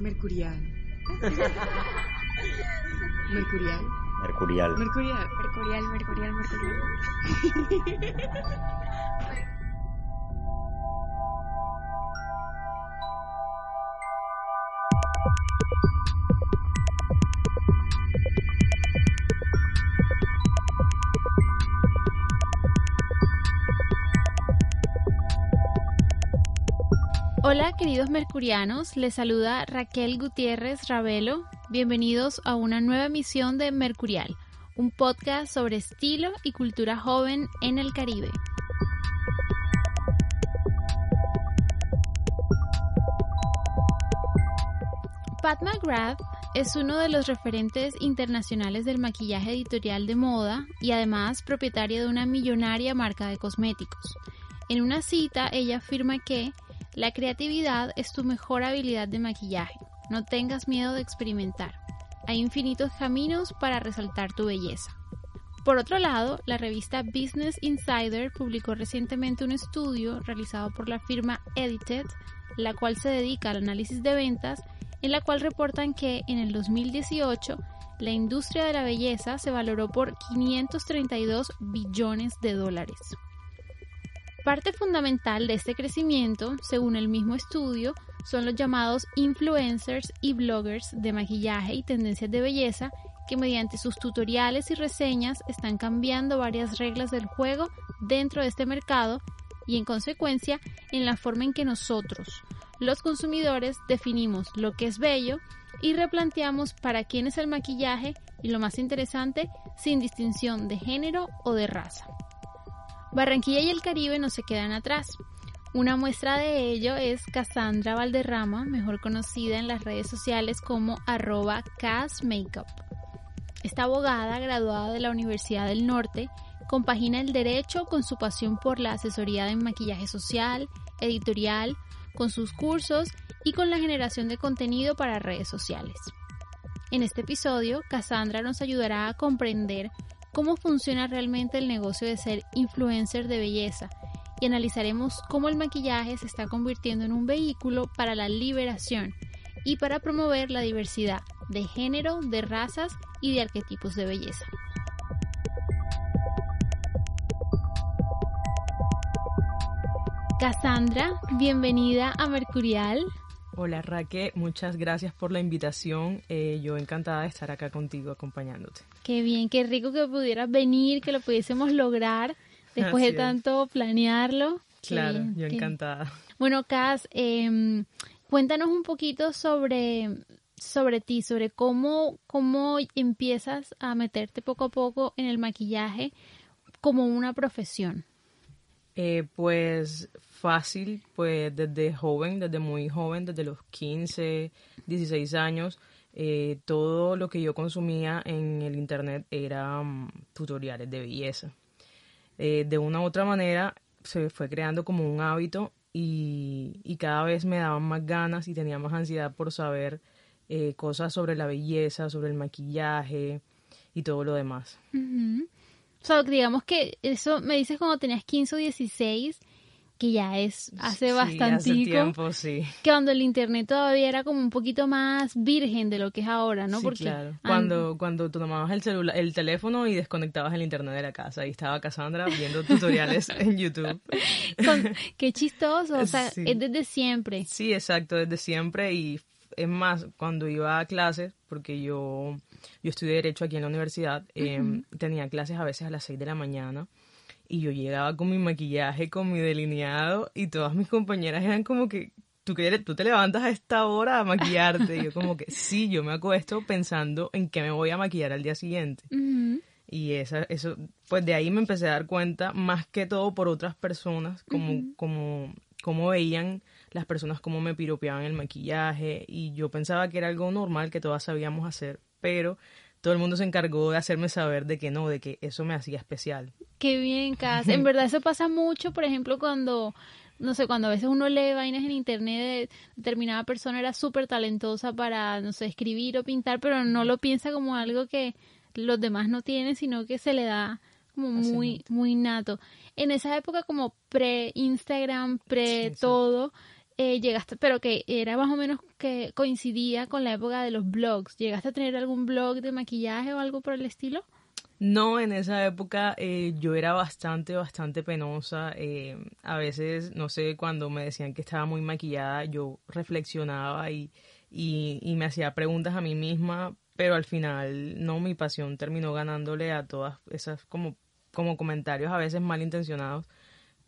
Mercurial. Mercurial. Mercurial. Mercurial. Mercurial, mercurial, mercurial. Hola queridos mercurianos, les saluda Raquel Gutiérrez Ravelo. Bienvenidos a una nueva emisión de Mercurial, un podcast sobre estilo y cultura joven en el Caribe. Pat McGrath es uno de los referentes internacionales del maquillaje editorial de moda y además propietaria de una millonaria marca de cosméticos. En una cita ella afirma que la creatividad es tu mejor habilidad de maquillaje. No tengas miedo de experimentar. Hay infinitos caminos para resaltar tu belleza. Por otro lado, la revista Business Insider publicó recientemente un estudio realizado por la firma Edited, la cual se dedica al análisis de ventas, en la cual reportan que en el 2018 la industria de la belleza se valoró por 532 billones de dólares. Parte fundamental de este crecimiento, según el mismo estudio, son los llamados influencers y bloggers de maquillaje y tendencias de belleza que mediante sus tutoriales y reseñas están cambiando varias reglas del juego dentro de este mercado y en consecuencia en la forma en que nosotros, los consumidores, definimos lo que es bello y replanteamos para quién es el maquillaje y lo más interesante, sin distinción de género o de raza. Barranquilla y el Caribe no se quedan atrás. Una muestra de ello es Cassandra Valderrama, mejor conocida en las redes sociales como arroba Makeup. Esta abogada, graduada de la Universidad del Norte, compagina el derecho con su pasión por la asesoría de maquillaje social, editorial, con sus cursos y con la generación de contenido para redes sociales. En este episodio, Cassandra nos ayudará a comprender cómo funciona realmente el negocio de ser influencer de belleza y analizaremos cómo el maquillaje se está convirtiendo en un vehículo para la liberación y para promover la diversidad de género, de razas y de arquetipos de belleza. Cassandra, bienvenida a Mercurial. Hola Raque, muchas gracias por la invitación. Eh, yo encantada de estar acá contigo acompañándote. Qué bien, qué rico que pudieras venir, que lo pudiésemos lograr después de tanto planearlo. Claro, yo encantada. Bueno, Cas, em, cuéntanos un poquito sobre, sobre ti, sobre cómo, cómo empiezas a meterte poco a poco en el maquillaje como una profesión. Eh, pues fácil, pues desde joven, desde muy joven, desde los 15, 16 años, eh, todo lo que yo consumía en el internet era mm, tutoriales de belleza. Eh, de una u otra manera se fue creando como un hábito y, y, cada vez me daban más ganas y tenía más ansiedad por saber eh, cosas sobre la belleza, sobre el maquillaje y todo lo demás. O sea, digamos que eso me dices cuando tenías 15 o 16 que ya es hace bastante tiempo, sí. Que cuando el internet todavía era como un poquito más virgen de lo que es ahora, ¿no? Sí, claro. Cuando, cuando tú tomabas el celular, el teléfono y desconectabas el internet de la casa y estaba Cassandra viendo tutoriales en YouTube. qué chistoso, o sea, es desde siempre. Sí, exacto, desde siempre y es más, cuando iba a clases, porque yo, yo estudié Derecho aquí en la universidad, em, tenía clases a veces a las 6 de la mañana y yo llegaba con mi maquillaje, con mi delineado y todas mis compañeras eran como que, ¿tú, tú te levantas a esta hora a maquillarte? Y yo como que sí, yo me acuesto pensando en qué me voy a maquillar al día siguiente. Y esa, eso, pues de ahí me empecé a dar cuenta, más que todo por otras personas, como, como cómo veían las personas cómo me piropeaban el maquillaje y yo pensaba que era algo normal que todas sabíamos hacer, pero todo el mundo se encargó de hacerme saber de que no, de que eso me hacía especial. Qué bien, Cas. En verdad eso pasa mucho, por ejemplo, cuando no sé, cuando a veces uno lee vainas en internet de determinada persona era súper talentosa para, no sé, escribir o pintar, pero no lo piensa como algo que los demás no tienen, sino que se le da como muy, muy nato. En esa época como pre-Instagram, pre-todo, eh, llegaste, pero que era más o menos que coincidía con la época de los blogs. ¿Llegaste a tener algún blog de maquillaje o algo por el estilo? No, en esa época eh, yo era bastante, bastante penosa. Eh, a veces, no sé, cuando me decían que estaba muy maquillada, yo reflexionaba y, y, me hacía preguntas a mí misma, pero al final, no, mi pasión terminó ganándole a todas esas como, como comentarios a veces malintencionados.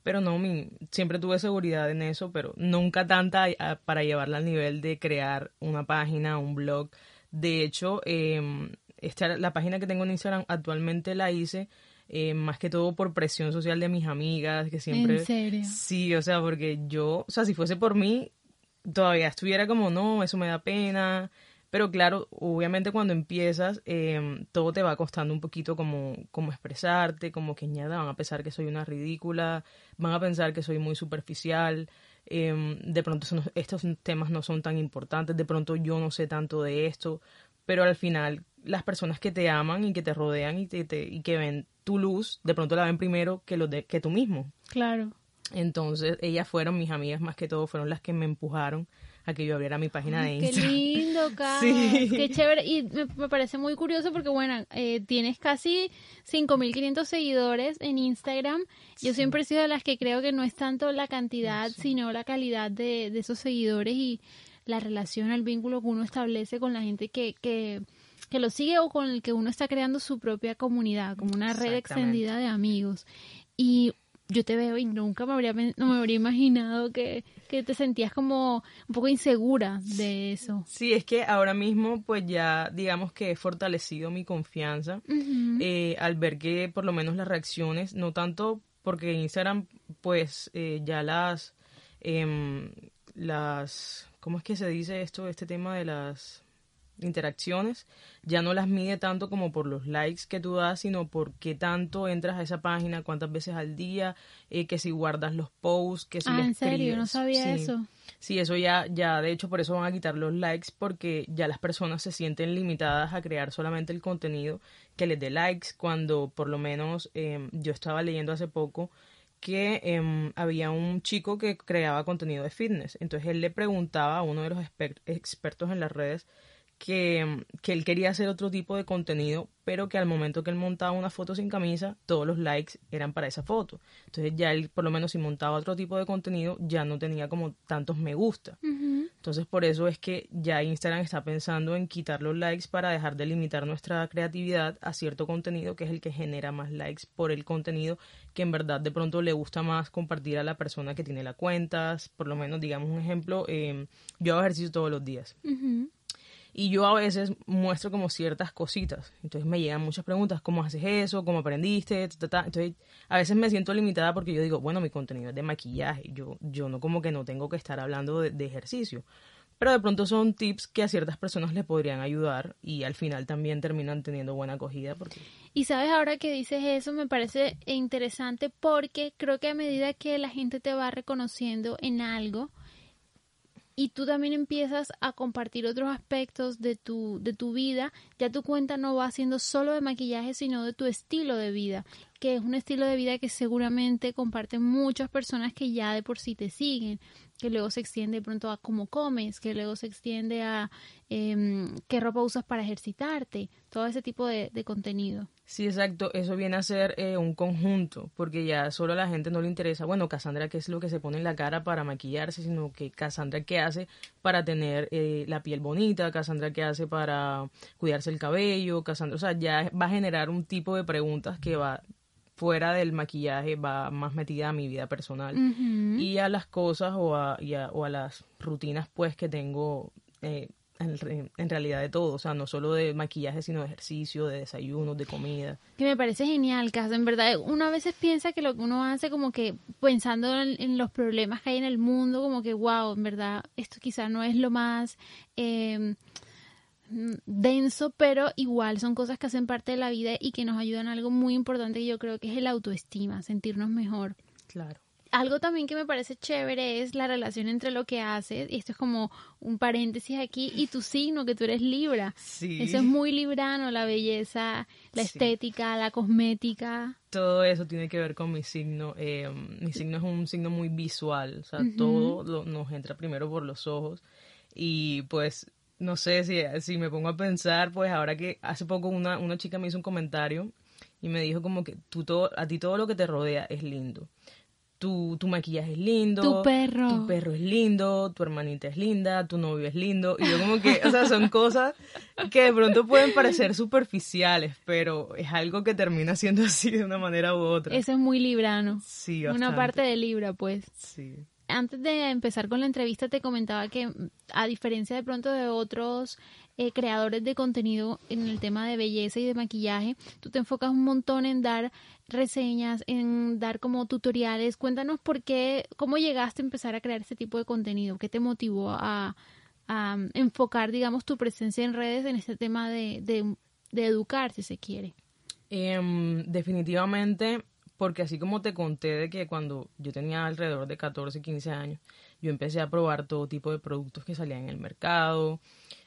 Pero no, mi, siempre tuve seguridad en eso, pero nunca tanta para llevarla al nivel de crear una página, un blog. De hecho, eh, esta, la página que tengo en Instagram actualmente la hice eh, más que todo por presión social de mis amigas, que siempre... ¿En serio? Sí, o sea, porque yo, o sea, si fuese por mí, todavía estuviera como, no, eso me da pena. Pero claro, obviamente cuando empiezas, eh, todo te va costando un poquito como, como expresarte, como que nada, van a pensar que soy una ridícula, van a pensar que soy muy superficial, eh, de pronto estos temas no son tan importantes, de pronto yo no sé tanto de esto, pero al final las personas que te aman y que te rodean y, te, y que ven tu luz, de pronto la ven primero que, lo de, que tú mismo. Claro. Entonces, ellas fueron mis amigas más que todo, fueron las que me empujaron a que yo abriera mi página de Instagram. Qué lindo, Carlos. Qué chévere. Y me, parece muy curioso porque, bueno, eh, tienes casi 5.500 seguidores en Instagram. Yo siempre he sido de las que creo que no es tanto la cantidad, sino la calidad de, de esos seguidores y la relación, el vínculo que uno establece con la gente que, que, que lo sigue o con el que uno está creando su propia comunidad, como una red extendida de amigos. Y yo te veo y nunca me habría, no me habría imaginado que, que, te sentías como un poco insegura de eso. Sí, es que ahora mismo pues ya digamos que he fortalecido mi confianza eh, al ver que por lo menos las reacciones, no tanto porque Instagram pues eh, ya las, eh, las ¿cómo es que se dice esto, este tema de las interacciones? Ya no las mide tanto como por los likes que tú das, sino por qué tanto entras a esa página, cuántas veces al día, eh, que si guardas los posts, que si ah, ¿en serio? No sabía eso. Sí, eso ya, ya, de hecho, por eso van a quitar los likes, porque ya las personas se sienten limitadas a crear solamente el contenido que les dé likes, cuando por lo menos eh, yo estaba leyendo hace poco que em, había un chico que creaba contenido de fitness. Entonces él le preguntaba a uno de los expertos en las redes que, que, él quería hacer otro tipo de contenido, pero que al momento que él montaba una foto sin camisa, todos los likes eran para esa foto. Entonces ya él, por lo menos si montaba otro tipo de contenido, ya no tenía como tantos me gusta. Entonces por eso es que ya Instagram está pensando en quitar los likes para dejar de limitar nuestra creatividad a cierto contenido que es el que genera más likes por el contenido que en verdad de pronto le gusta más compartir a la persona que tiene la cuenta. Por lo menos, digamos un ejemplo, eh, yo hago ejercicio todos los días. Y yo a veces muestro como ciertas cositas. Entonces me llegan muchas preguntas, ¿cómo haces eso? ¿Cómo aprendiste? Entonces a veces me siento limitada porque yo digo, bueno, mi contenido es de maquillaje. Yo, yo no como que no tengo que estar hablando de, ejercicio. Pero de pronto son tips que a ciertas personas le podrían ayudar y al final también terminan teniendo buena acogida. Porque... Y sabes, ahora que dices eso, me parece interesante porque creo que a medida que la gente te va reconociendo en algo, y tú también empiezas a compartir otros aspectos de tu, de tu vida, ya tu cuenta no va siendo solo de maquillaje, sino de tu estilo de vida, que es un estilo de vida que seguramente comparten muchas personas que ya de por sí te siguen que luego se extiende de pronto a cómo comes, que luego se extiende a em, qué ropa usas para ejercitarte, todo ese tipo de, contenido. Sí, exacto, eso viene a ser eh, un conjunto, porque ya solo a la gente no le interesa, bueno, Cassandra, qué es lo que se pone en la cara para maquillarse, sino que Cassandra, qué hace para tener eh, la piel bonita, Cassandra, qué hace para cuidarse el cabello, Cassandra, o sea, ya va a generar un tipo de preguntas que va fuera del maquillaje va más metida a mi vida personal y a las cosas o a, o a las rutinas pues que tengo eh, en, en realidad de todo, o sea, no solo de maquillaje, sino de ejercicio, de desayunos, de comida. Que me parece genial, Cas. En verdad, uno a veces piensa que lo que uno hace como que pensando en, en los problemas que hay en el mundo, como que, wow, en verdad, esto quizás no es lo más... Eh, denso, pero igual son cosas que hacen parte de la vida y que nos ayudan a algo muy importante que yo creo que es el autoestima, sentirnos mejor. Claro. Algo también que me parece chévere es la relación entre lo que haces, y esto es como un paréntesis aquí, y tu signo, que tú eres Libra. Sí. Eso es muy librano, la belleza, la Sí. estética, la cosmética. Todo eso tiene que ver con mi signo. eh, mi signo es un signo muy visual, o sea, todo lo- nos entra primero por los ojos y pues no sé si, si me pongo a pensar, pues ahora que hace poco una, una chica me hizo un comentario y me dijo como que tú todo, a ti todo lo que te rodea es lindo. Tu, tu maquillaje es lindo. Tu perro. Tu perro es lindo, tu hermanita es linda, tu novio es lindo. Y yo como que, o sea, son cosas que de pronto pueden parecer superficiales, pero es algo que termina siendo así de una manera u otra. Eso es muy librano. Sí, Una parte de Libra, pues. Sí. Antes de empezar con la entrevista te comentaba que mm, a diferencia de pronto de otros eh, creadores de contenido en el tema de belleza y de maquillaje, tú te enfocas un montón en dar reseñas, en dar como tutoriales. Cuéntanos por qué, cómo llegaste a empezar a crear este tipo de contenido, qué te motivó a, mm, enfocar, digamos, tu presencia en redes en este tema de, de, de educar, si se quiere. Em, definitivamente, porque así como te conté de que cuando yo tenía alrededor de 14, 15 años, yo empecé a probar todo tipo de productos que salían en el mercado.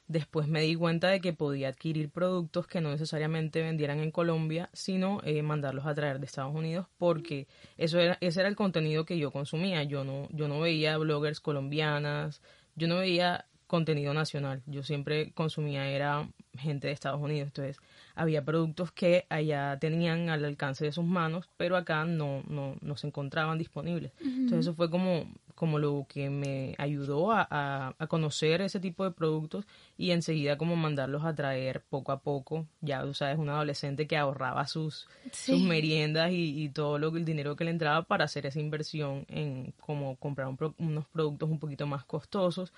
Después me di cuenta de que podía adquirir productos que no necesariamente vendieran en Colombia, sino eh, mandarlos a traer de Estados Unidos, porque eso era, ese era el contenido que yo consumía. Yo no, yo no veía bloggers colombianas, yo no veía contenido nacional. Yo siempre consumía era gente de Estados Unidos. Entonces, había productos que allá tenían al alcance de sus manos, pero acá no, no, no se encontraban disponibles. Entonces, eso fue como, como lo que me ayudó a, a, a conocer ese tipo de productos y enseguida como mandarlos a traer poco a poco. Ya, tú sabes, un adolescente que ahorraba sus, sus meriendas y, y todo lo que el dinero que le entraba para hacer esa inversión en como comprar un pro- unos productos un poquito más costosos.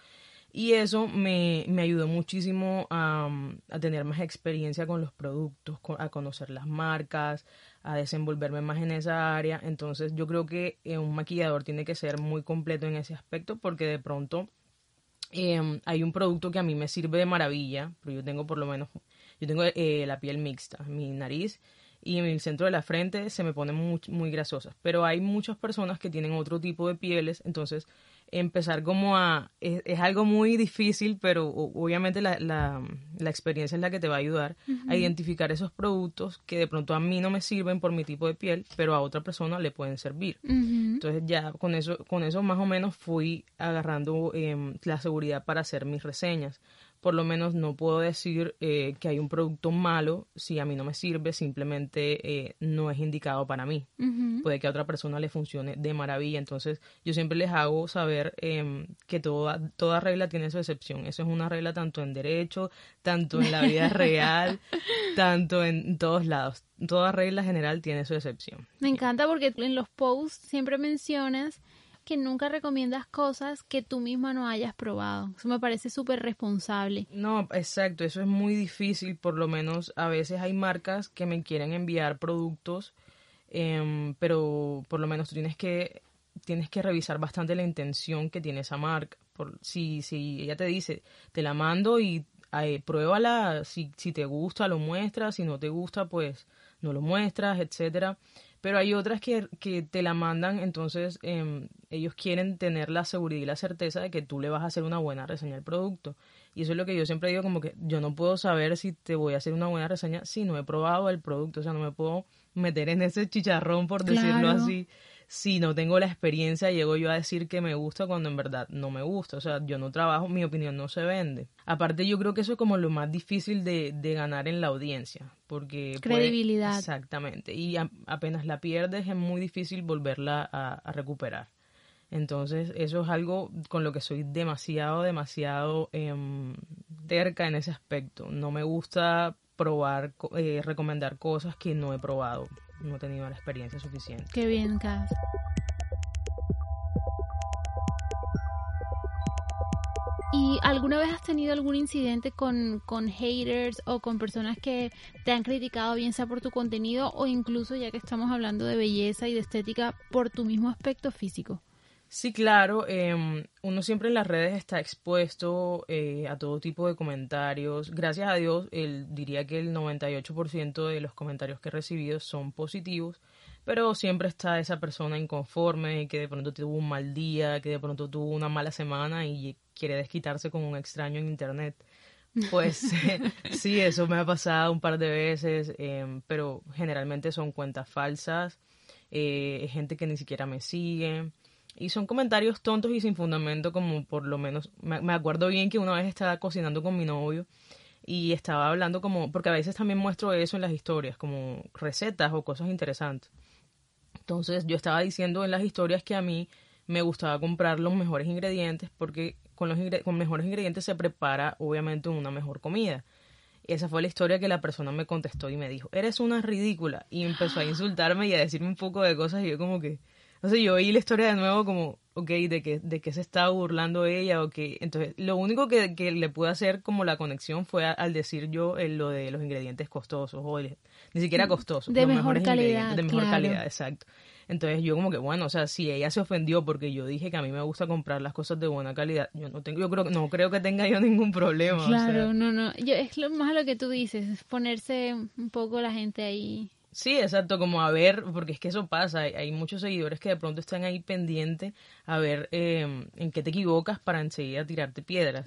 Y eso me, me ayudó muchísimo a, a tener más experiencia con los productos, a conocer las marcas, a desenvolverme más en esa área. Entonces yo creo que eh, un maquillador tiene que ser muy completo en ese aspecto porque de pronto eh, hay un producto que a mí me sirve de maravilla, pero yo tengo por lo menos, yo tengo eh, la piel mixta, mi nariz y en el centro de la frente se me ponen muy, muy grasosas, pero hay muchas personas que tienen otro tipo de pieles, entonces empezar como a, es, es algo muy difícil, pero obviamente la, la, la experiencia es la que te va a ayudar a identificar esos productos que de pronto a mí no me sirven por mi tipo de piel, pero a otra persona le pueden servir. Entonces ya con eso, con eso más o menos fui agarrando em, la seguridad para hacer mis reseñas. Por lo menos no puedo decir eh, que hay un producto malo si a mí no me sirve, simplemente eh, no es indicado para mí. Puede que a otra persona le funcione de maravilla. Entonces yo siempre les hago saber em, que toda, toda regla tiene su excepción. Eso es una regla tanto en derecho, tanto en la vida real, tanto en todos lados. Toda regla general tiene su excepción. Me encanta porque en los posts siempre mencionas que nunca recomiendas cosas que tú misma no hayas probado. Eso me parece súper responsable. No, exacto, eso es muy difícil, por lo menos a veces hay marcas que me quieren enviar productos, em, pero por lo menos tienes que tienes que revisar bastante la intención que tiene esa marca. Por, si, si ella te dice, te la mando y pruébala, si, si te gusta lo muestras, si no te gusta pues no lo muestras, etcétera. Pero hay otras que, que te la mandan, entonces em, ellos quieren tener la seguridad y la certeza de que tú le vas a hacer una buena reseña al producto. Y eso es lo que yo siempre digo, como que yo no puedo saber si te voy a hacer una buena reseña si no he probado el producto, o sea, no me puedo meter en ese chicharrón, por decirlo así. Si no tengo la experiencia, llego yo a decir que me gusta cuando en verdad no me gusta. O sea, yo no trabajo, mi opinión no se vende. Aparte, yo creo que eso es como lo más difícil de, de ganar en la audiencia. Porque puede- Credibilidad. exactamente. Y a- apenas la pierdes, es muy difícil volverla a, a recuperar. Entonces, eso es algo con lo que soy demasiado, demasiado em, terca en ese aspecto. No me gusta probar, eh, recomendar cosas que no he probado. No he tenido la experiencia suficiente. Qué bien. ¿Y alguna vez has tenido algún incidente con, con haters o con personas que te han criticado, bien sea por tu contenido o incluso, ya que estamos hablando de belleza y de estética, por tu mismo aspecto físico? Sí, claro, em, uno siempre en las redes está expuesto eh, a todo tipo de comentarios. Gracias a Dios, el, diría que el 98% de los comentarios que he recibido son positivos, pero siempre está esa persona inconforme, que de pronto tuvo un mal día, que de pronto tuvo una mala semana y quiere desquitarse con un extraño en Internet. Pues sí, eso me ha pasado un par de veces, em, pero generalmente son cuentas falsas, eh, gente que ni siquiera me sigue. Y son comentarios tontos y sin fundamento, como por lo menos, me, acuerdo bien que una vez estaba cocinando con mi novio y estaba hablando como, porque a veces también muestro eso en las historias, como recetas o cosas interesantes. Entonces yo estaba diciendo en las historias que a mí me gustaba comprar los mejores ingredientes porque con los con mejores ingredientes se prepara obviamente una mejor comida. Y esa fue la historia que la persona me contestó y me dijo, eres una ridícula. Y empezó a insultarme y a decirme un poco de cosas y yo como que entonces yo oí la historia de nuevo como, ok, de que, de que se estaba burlando ella o que... Entonces lo único que, que le pude hacer como la conexión fue al decir yo lo de los ingredientes costosos o ni siquiera mm, costosos. De mejor calidad. De mejor calidad, exacto. Entonces yo como que bueno, o sea, si ella se ofendió porque yo dije que a mí me gusta comprar las cosas de buena calidad, yo no tengo, yo creo no creo que tenga yo ningún problema. Claro, no, no, yo es lo más lo que tú dices, ponerse un poco la gente ahí Sí, exacto, como a ver, porque es que eso pasa, hay, muchos seguidores que de pronto están ahí pendientes a ver em, en qué te equivocas para enseguida tirarte piedras.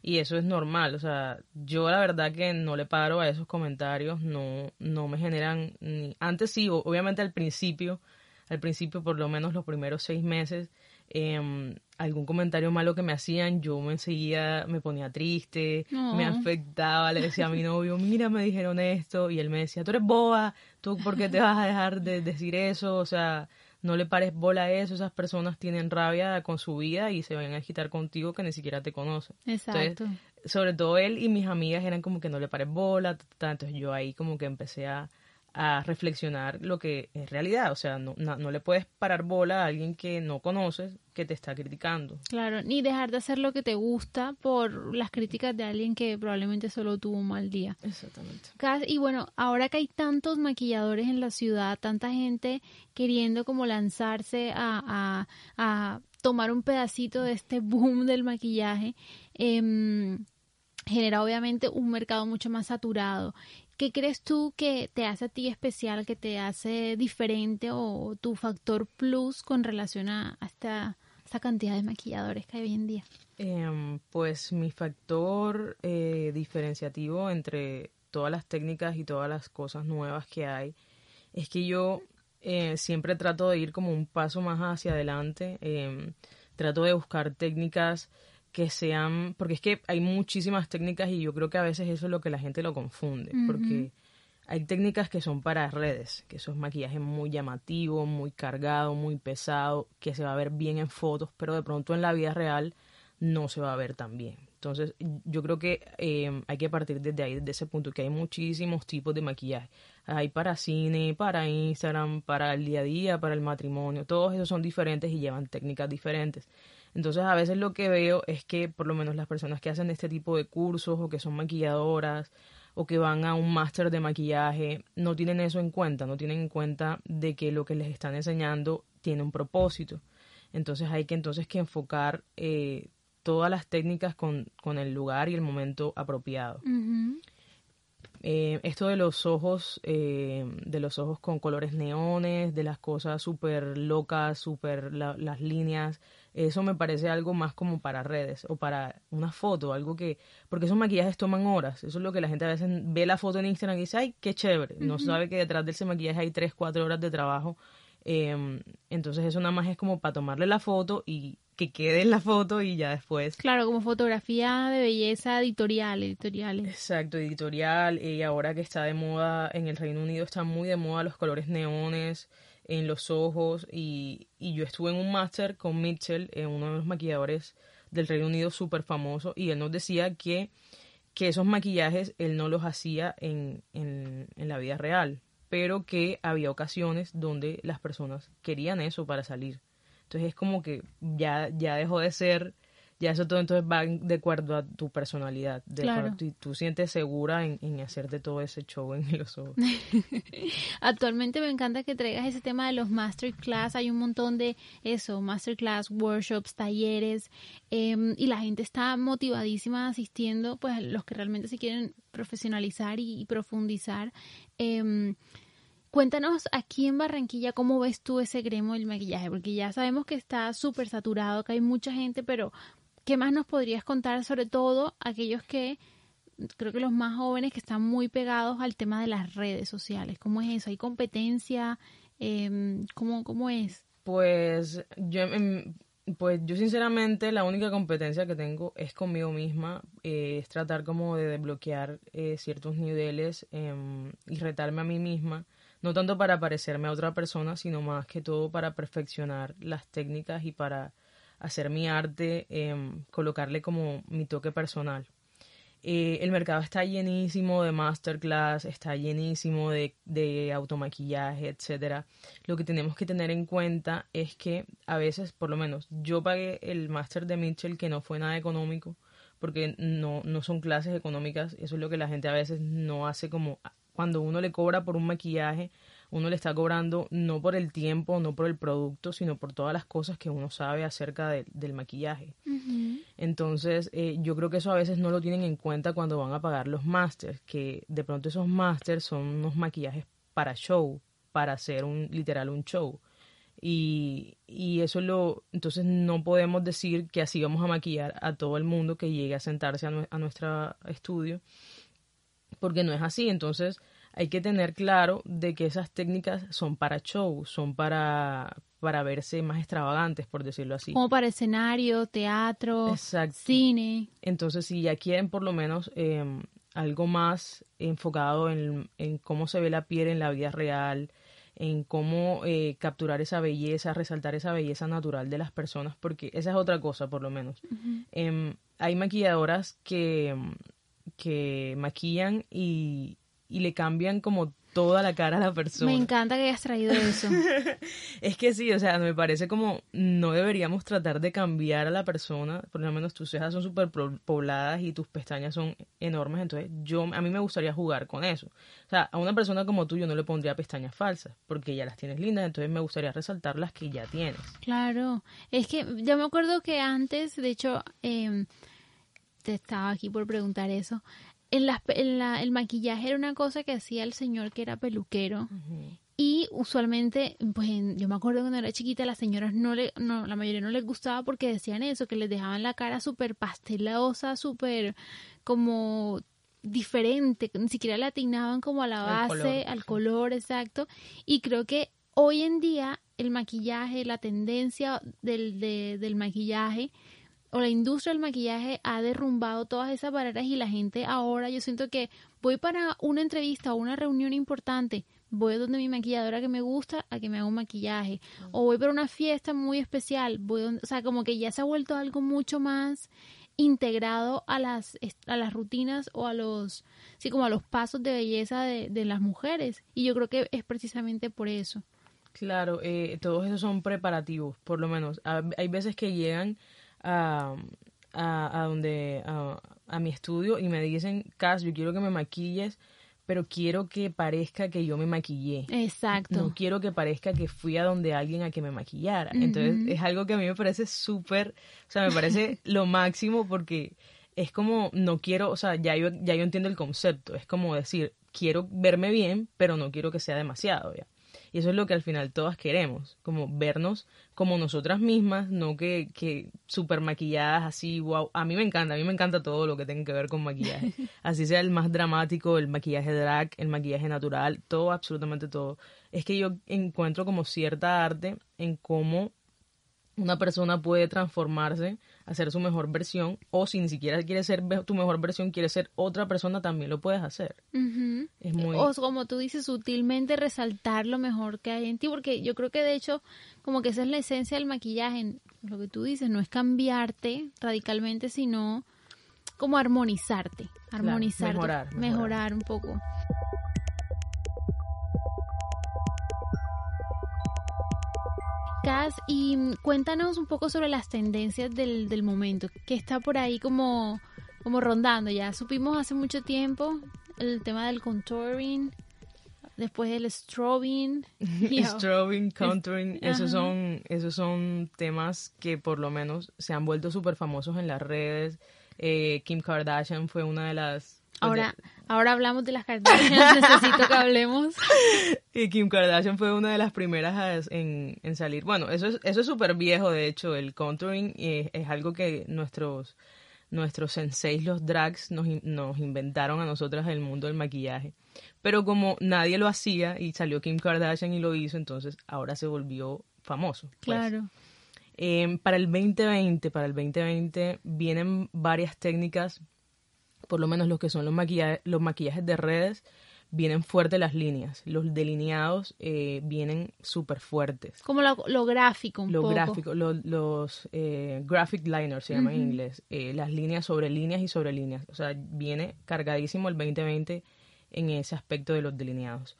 Y eso es normal, o sea, yo la verdad que no le paro a esos comentarios, no, no me generan, ni, antes sí, obviamente al principio, al principio por lo menos los primeros seis meses, eh, algún comentario malo que me hacían, yo me enseguida me ponía triste, me afectaba, le decía a mi novio, mira, me dijeron esto, y él me decía, tú eres boba, tú por qué te vas a dejar de decir eso, o sea, no le pares bola a eso, esas personas tienen rabia con su vida y se van a agitar contigo que ni siquiera te conocen. Exacto. sobre todo él y mis amigas eran como que no le pares bola, entonces yo ahí como que empecé a a reflexionar lo que es realidad. O sea, no, no, le puedes parar bola a alguien que no conoces que te está criticando. Claro, ni dejar de hacer lo que te gusta por las críticas de alguien que probablemente solo tuvo un mal día. Exactamente. Y bueno, ahora que hay tantos maquilladores en la ciudad, tanta gente queriendo como lanzarse a, a, tomar un pedacito de este boom del maquillaje, eh, genera obviamente un mercado mucho más saturado. ¿Qué crees tú que te hace a ti especial, que te hace diferente o tu factor plus con relación a, esta, cantidad de maquilladores que hay hoy en día? Em, pues mi factor eh, diferenciativo entre todas las técnicas y todas las cosas nuevas que hay es que yo eh, siempre trato de ir como un paso más hacia adelante, em, trato de buscar técnicas que sean, porque es que hay muchísimas técnicas y yo creo que a veces eso es lo que la gente lo confunde, porque hay técnicas que son para redes, que eso es maquillaje muy llamativo, muy cargado, muy pesado, que se va a ver bien en fotos, pero de pronto en la vida real no se va a ver tan bien. Entonces, yo creo que eh, hay que partir desde ahí, desde ese punto, que hay muchísimos tipos de maquillaje. Hay para cine, para Instagram, para el día a día, para el matrimonio. Todos esos son diferentes y llevan técnicas diferentes. Entonces a veces lo que veo es que por lo menos las personas que hacen este tipo de cursos o que son maquilladoras o que van a un máster de maquillaje no tienen eso en cuenta, no tienen en cuenta de que lo que les están enseñando tiene un propósito. Entonces hay que entonces que enfocar eh, todas las técnicas con, con, el lugar y el momento apropiado. Eh, esto de los ojos, eh, de los ojos con colores neones, de las cosas súper locas, súper las líneas, eso me parece algo más como para redes o para una foto, algo que, porque esos maquillajes toman horas, eso es lo que la gente a veces ve la foto en Instagram y dice, ay, qué chévere, no sabe que detrás de ese maquillaje hay 3, 4 horas de trabajo, em, entonces eso nada más es como para tomarle la foto y que quede en la foto y ya después. Claro, como fotografía de belleza editorial, editoriales. Exacto, editorial. Y ahora que está de moda en el Reino Unido, están muy de moda los colores neones en los ojos y, y yo estuve en un máster con Mitchell, eh, uno de los maquilladores del Reino Unido súper famoso, y él nos decía que, que esos maquillajes él no los hacía en, en, en la vida real, pero que había ocasiones donde las personas querían eso para salir. Entonces es como que ya, ya dejó de ser ya eso todo entonces va de acuerdo a tu personalidad, de Claro. acuerdo, y tú sientes segura en, en hacerte todo ese show en los ojos. Actualmente me encanta que traigas ese tema de los masterclass. Hay un montón de eso, masterclass, workshops, talleres, em, y la gente está motivadísima asistiendo, pues los que realmente se quieren profesionalizar y, y profundizar. Em, Cuéntanos aquí en Barranquilla cómo ves tú ese gremo del maquillaje, porque ya sabemos que está súper saturado, que hay mucha gente, pero ¿qué más nos podrías contar sobre todo aquellos que creo que los más jóvenes que están muy pegados al tema de las redes sociales? ¿Cómo es eso? ¿Hay competencia? Em, ¿cómo, ¿Cómo es? Pues yo, em, pues yo sinceramente la única competencia que tengo es conmigo misma, eh, es tratar como de desbloquear eh, ciertos niveles em, y retarme a mí misma, no tanto para parecerme a otra persona, sino más que todo para perfeccionar las técnicas y para hacer mi arte, em, colocarle como mi toque personal. Eh, el mercado está llenísimo de masterclass, está llenísimo de, de automaquillaje, etcétera. Lo que tenemos que tener en cuenta es que a veces, por lo menos, yo pagué el máster de Mitchell que no fue nada económico, porque no, no son clases económicas. Eso es lo que la gente a veces no hace como cuando uno le cobra por un maquillaje, uno le está cobrando no por el tiempo, no por el producto, sino por todas las cosas que uno sabe acerca de- del maquillaje. Entonces, eh, yo creo que eso a veces no lo tienen en cuenta cuando van a pagar los masters, que de pronto esos masters son unos maquillajes para show, para hacer un literal un show. Y, y eso es lo, entonces no podemos decir que así vamos a maquillar a todo el mundo que llegue a sentarse a nuestro estudio, porque no es así. Entonces hay que tener claro de que esas técnicas son para show, son para, para verse más extravagantes, por decirlo así. Como para escenario, teatro, Exacto. cine. Entonces, si ya quieren por lo menos eh, algo más enfocado en, en cómo se ve la piel en la vida real, en cómo eh, capturar esa belleza, resaltar esa belleza natural de las personas, porque esa es otra cosa, por lo menos. Em, hay maquilladoras que, em, que maquillan y, y le cambian como toda la cara a la persona. Me encanta que hayas traído eso. Es que sí, o sea, me parece como no deberíamos tratar de cambiar a la persona, por lo menos tus cejas son súper pobladas y tus pestañas son enormes, entonces yo a mí me gustaría jugar con eso. O sea, a una persona como tú yo no le pondría pestañas falsas, porque ya las tienes lindas, entonces me gustaría resaltar las que ya tienes. Claro, es que yo me acuerdo que antes, de hecho, eh, te estaba aquí por preguntar eso. En pe- en la- el maquillaje era una cosa que hacía el señor que era peluquero y usualmente, pues en- yo me acuerdo cuando era chiquita, las señoras no le, no, la mayoría no les gustaba porque decían eso, que les dejaban la cara súper pastelosa, súper como diferente, ni siquiera le atinaban como a la base, color, al color exacto. Y creo que hoy en día el maquillaje, la tendencia del, de- del maquillaje o la industria del maquillaje ha derrumbado todas esas barreras y la gente ahora yo siento que voy para una entrevista o una reunión importante, voy donde mi maquilladora que me gusta a que me haga un maquillaje. O voy para una fiesta muy especial, voy donde, o sea, como que ya se ha vuelto algo mucho más integrado a las a las rutinas o a los sí como a los pasos de belleza de, de las mujeres. Y yo creo que es precisamente por eso. Claro, eh, todos esos son preparativos, por lo menos. Ha- Hay veces que llegan a, a, a donde a, a mi estudio y me dicen, Cas, yo quiero que me maquilles, pero quiero que parezca que yo me maquillé. exacto No quiero que parezca que fui a donde alguien a que me maquillara. Entonces es algo que a mí me parece súper, o sea, me parece lo máximo porque es como, no quiero, o sea, ya yo, ya yo entiendo el concepto. Es como decir, quiero verme bien, pero no quiero que sea demasiado, ¿ya? Y eso es lo que al final todas queremos, como vernos como nosotras mismas, no que, que súper maquilladas así, wow. A mí me encanta, a mí me encanta todo lo que tenga que ver con maquillaje. Así sea el más dramático, el maquillaje drag, el maquillaje natural, todo, absolutamente todo. Es que yo encuentro como cierta arte en cómo una persona puede transformarse, hacer su mejor versión, o si ni siquiera quiere ser tu mejor versión, quiere ser otra persona, también lo puedes hacer. Es muy... O como tú dices, sutilmente resaltar lo mejor que hay en ti, porque yo creo que de hecho, como que esa es la esencia del maquillaje, lo que tú dices, no es cambiarte radicalmente, sino como armonizarte, armonizarte, mejorar, mejorar. mejorar un poco. Y mm, cuéntanos un poco sobre las tendencias del, del momento, que está por ahí como, como rondando. Ya supimos hace mucho tiempo el tema del contouring, después el strobing. Strobing, contouring, esos Ajá. son, esos son temas que por lo menos se han vuelto súper famosos en las redes. Eh, Kim Kardashian fue una de las... pues, Ahora, ahora hablamos de las Kardashians, necesito que hablemos. Y Kim Kardashian fue una de las primeras en, en salir. Bueno, eso es eso es súper viejo, de hecho, el contouring eh, es, algo que nuestros nuestros senseis, los drags, nos, nos inventaron a nosotras en el mundo del maquillaje. Pero como nadie lo hacía y salió Kim Kardashian y lo hizo, entonces ahora se volvió famoso. pues. Claro. Eh, para el 2020, para el 2020 vienen varias técnicas, por lo menos los que son los, maquillajes, los maquillajes de redes, vienen fuertes las líneas. Los delineados eh, vienen súper fuertes. Como lo, lo gráfico un Lo poco. gráfico, lo- los eh, graphic liners se llaman en inglés, eh, las líneas sobre líneas y sobre líneas. O sea, viene cargadísimo el 2020 en ese aspecto de los delineados.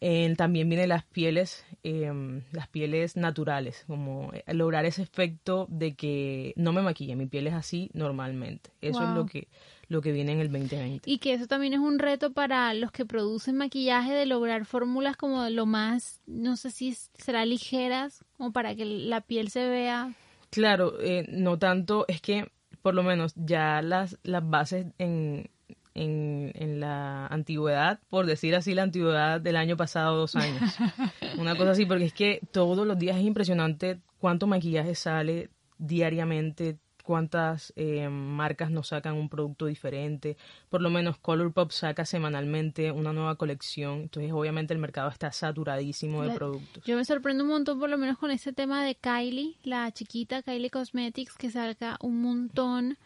Eh, también vienen las pieles, eh, las pieles naturales, como lograr ese efecto de que no me maquille, mi piel es así normalmente. Eso es lo que, lo que viene en el 2020. Y que eso también es un reto para los que producen maquillaje de lograr fórmulas como lo más, no sé si será ligeras, como para que la piel se vea. Claro, eh, no tanto, es que por lo menos ya las, las bases en, en, en la antigüedad, por decir así, la antigüedad del año pasado, dos años. Una cosa así, porque es que todos los días es impresionante cuánto maquillaje sale diariamente, cuántas eh, marcas nos sacan un producto diferente. Por lo menos Colourpop saca semanalmente una nueva colección, entonces obviamente el mercado está saturadísimo de La- productos. Yo me sorprendo un montón, por lo menos con ese tema de Kylie, la chiquita Kylie Cosmetics, que saca un montón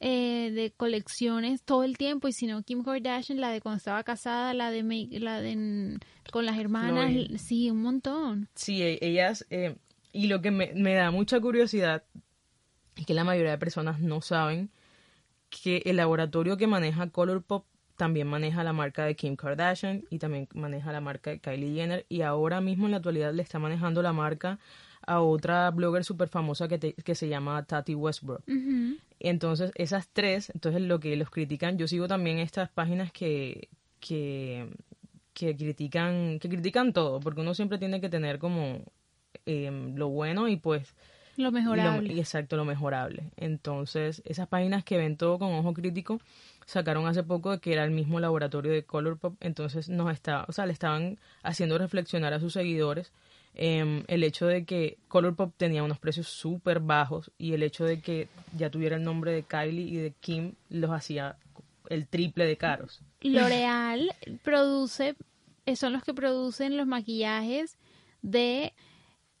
eh, de colecciones todo el tiempo. Y si no, Kim Kardashian, la de cuando estaba casada, la de, Make- la de mm, con las hermanas, sí, un montón. Sí, e- ellas, eh, y lo que me, me da mucha curiosidad es que la mayoría de personas no saben que el laboratorio que maneja Colourpop también maneja la marca de Kim Kardashian y también maneja la marca de Kylie Jenner y ahora mismo en la actualidad le está manejando la marca a otra blogger súper famosa que, te- que se llama Tati Westbrook. Ujú. Entonces, esas tres, entonces lo que los critican, yo sigo también estas páginas que, que, que critican, que critican todo, porque uno siempre tiene que tener como em, lo bueno y pues Lo y lo- mejorable. y exacto, lo mejorable. Entonces, esas páginas que ven todo con ojo crítico sacaron hace poco de que era el mismo laboratorio de Colourpop, entonces nos está, o sea, le estaban haciendo reflexionar a sus seguidores em, el hecho de que Colourpop tenía unos precios súper bajos y el hecho de que ya tuviera el nombre de Kylie y de Kim los hacía el triple de caros. L'Oreal produce, eh, son los que producen los maquillajes de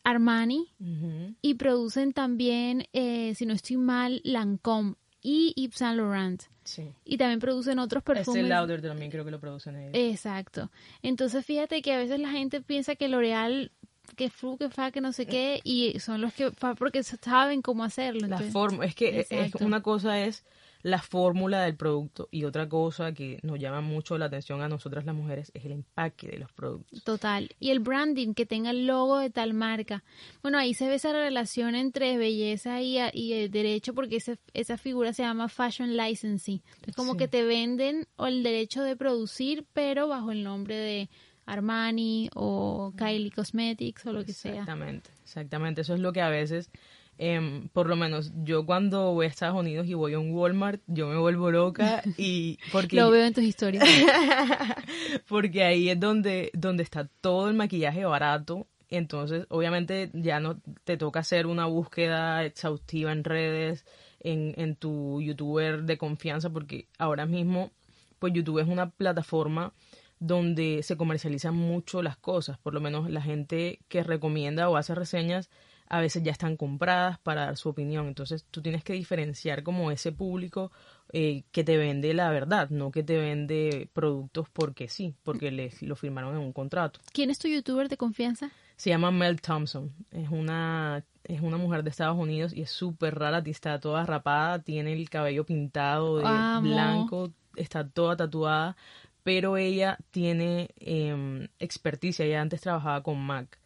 Armani Ujú. y producen también, eh, si no estoy mal, Lancome y Yves Saint Laurent. Sí. Y también producen otros Este perfumes. Lauder también creo que lo producen ellos. Exacto. Entonces fíjate que a veces la gente piensa que L'Oreal, que flu, que fa, que no sé qué, y son los que fa porque saben cómo hacerlo. La Entonces, forma, es que es- es- una cosa es la fórmula del producto y otra cosa que nos llama mucho la atención a nosotras las mujeres es el empaque de los productos. Total. Y el branding, que tenga el logo de tal marca. Bueno, ahí se ve esa relación entre belleza y, y el derecho, porque ese- esa figura se llama fashion licensing. Es como Sí. que te venden o el derecho de producir, pero bajo el nombre de Armani o Kylie Cosmetics o lo que sea. Exactamente, exactamente. Eso es lo que a veces, em, por lo menos yo cuando voy a Estados Unidos y voy a un Walmart, yo me vuelvo loca y porque Lo veo en tus historias. porque ahí es donde, donde está todo el maquillaje barato. Entonces, obviamente, ya no te toca hacer una búsqueda exhaustiva en redes, en, en tu youtuber de confianza, porque ahora mismo, pues YouTube es una plataforma donde se comercializan mucho las cosas. Por lo menos la gente que recomienda o hace reseñas a veces ya están compradas para dar su opinión. Entonces tú tienes que diferenciar como ese público eh, que te vende la verdad, no que te vende productos porque sí, porque les lo firmaron en un contrato. ¿Quién es tu youtuber de confianza? Se llama Mel Thompson. Es una, es una mujer de Estados Unidos y es súper rara. Está toda rapada, tiene el cabello pintado de Amo. blanco, está toda tatuada, pero ella tiene em, experticia. Ella antes trabajaba con Mac.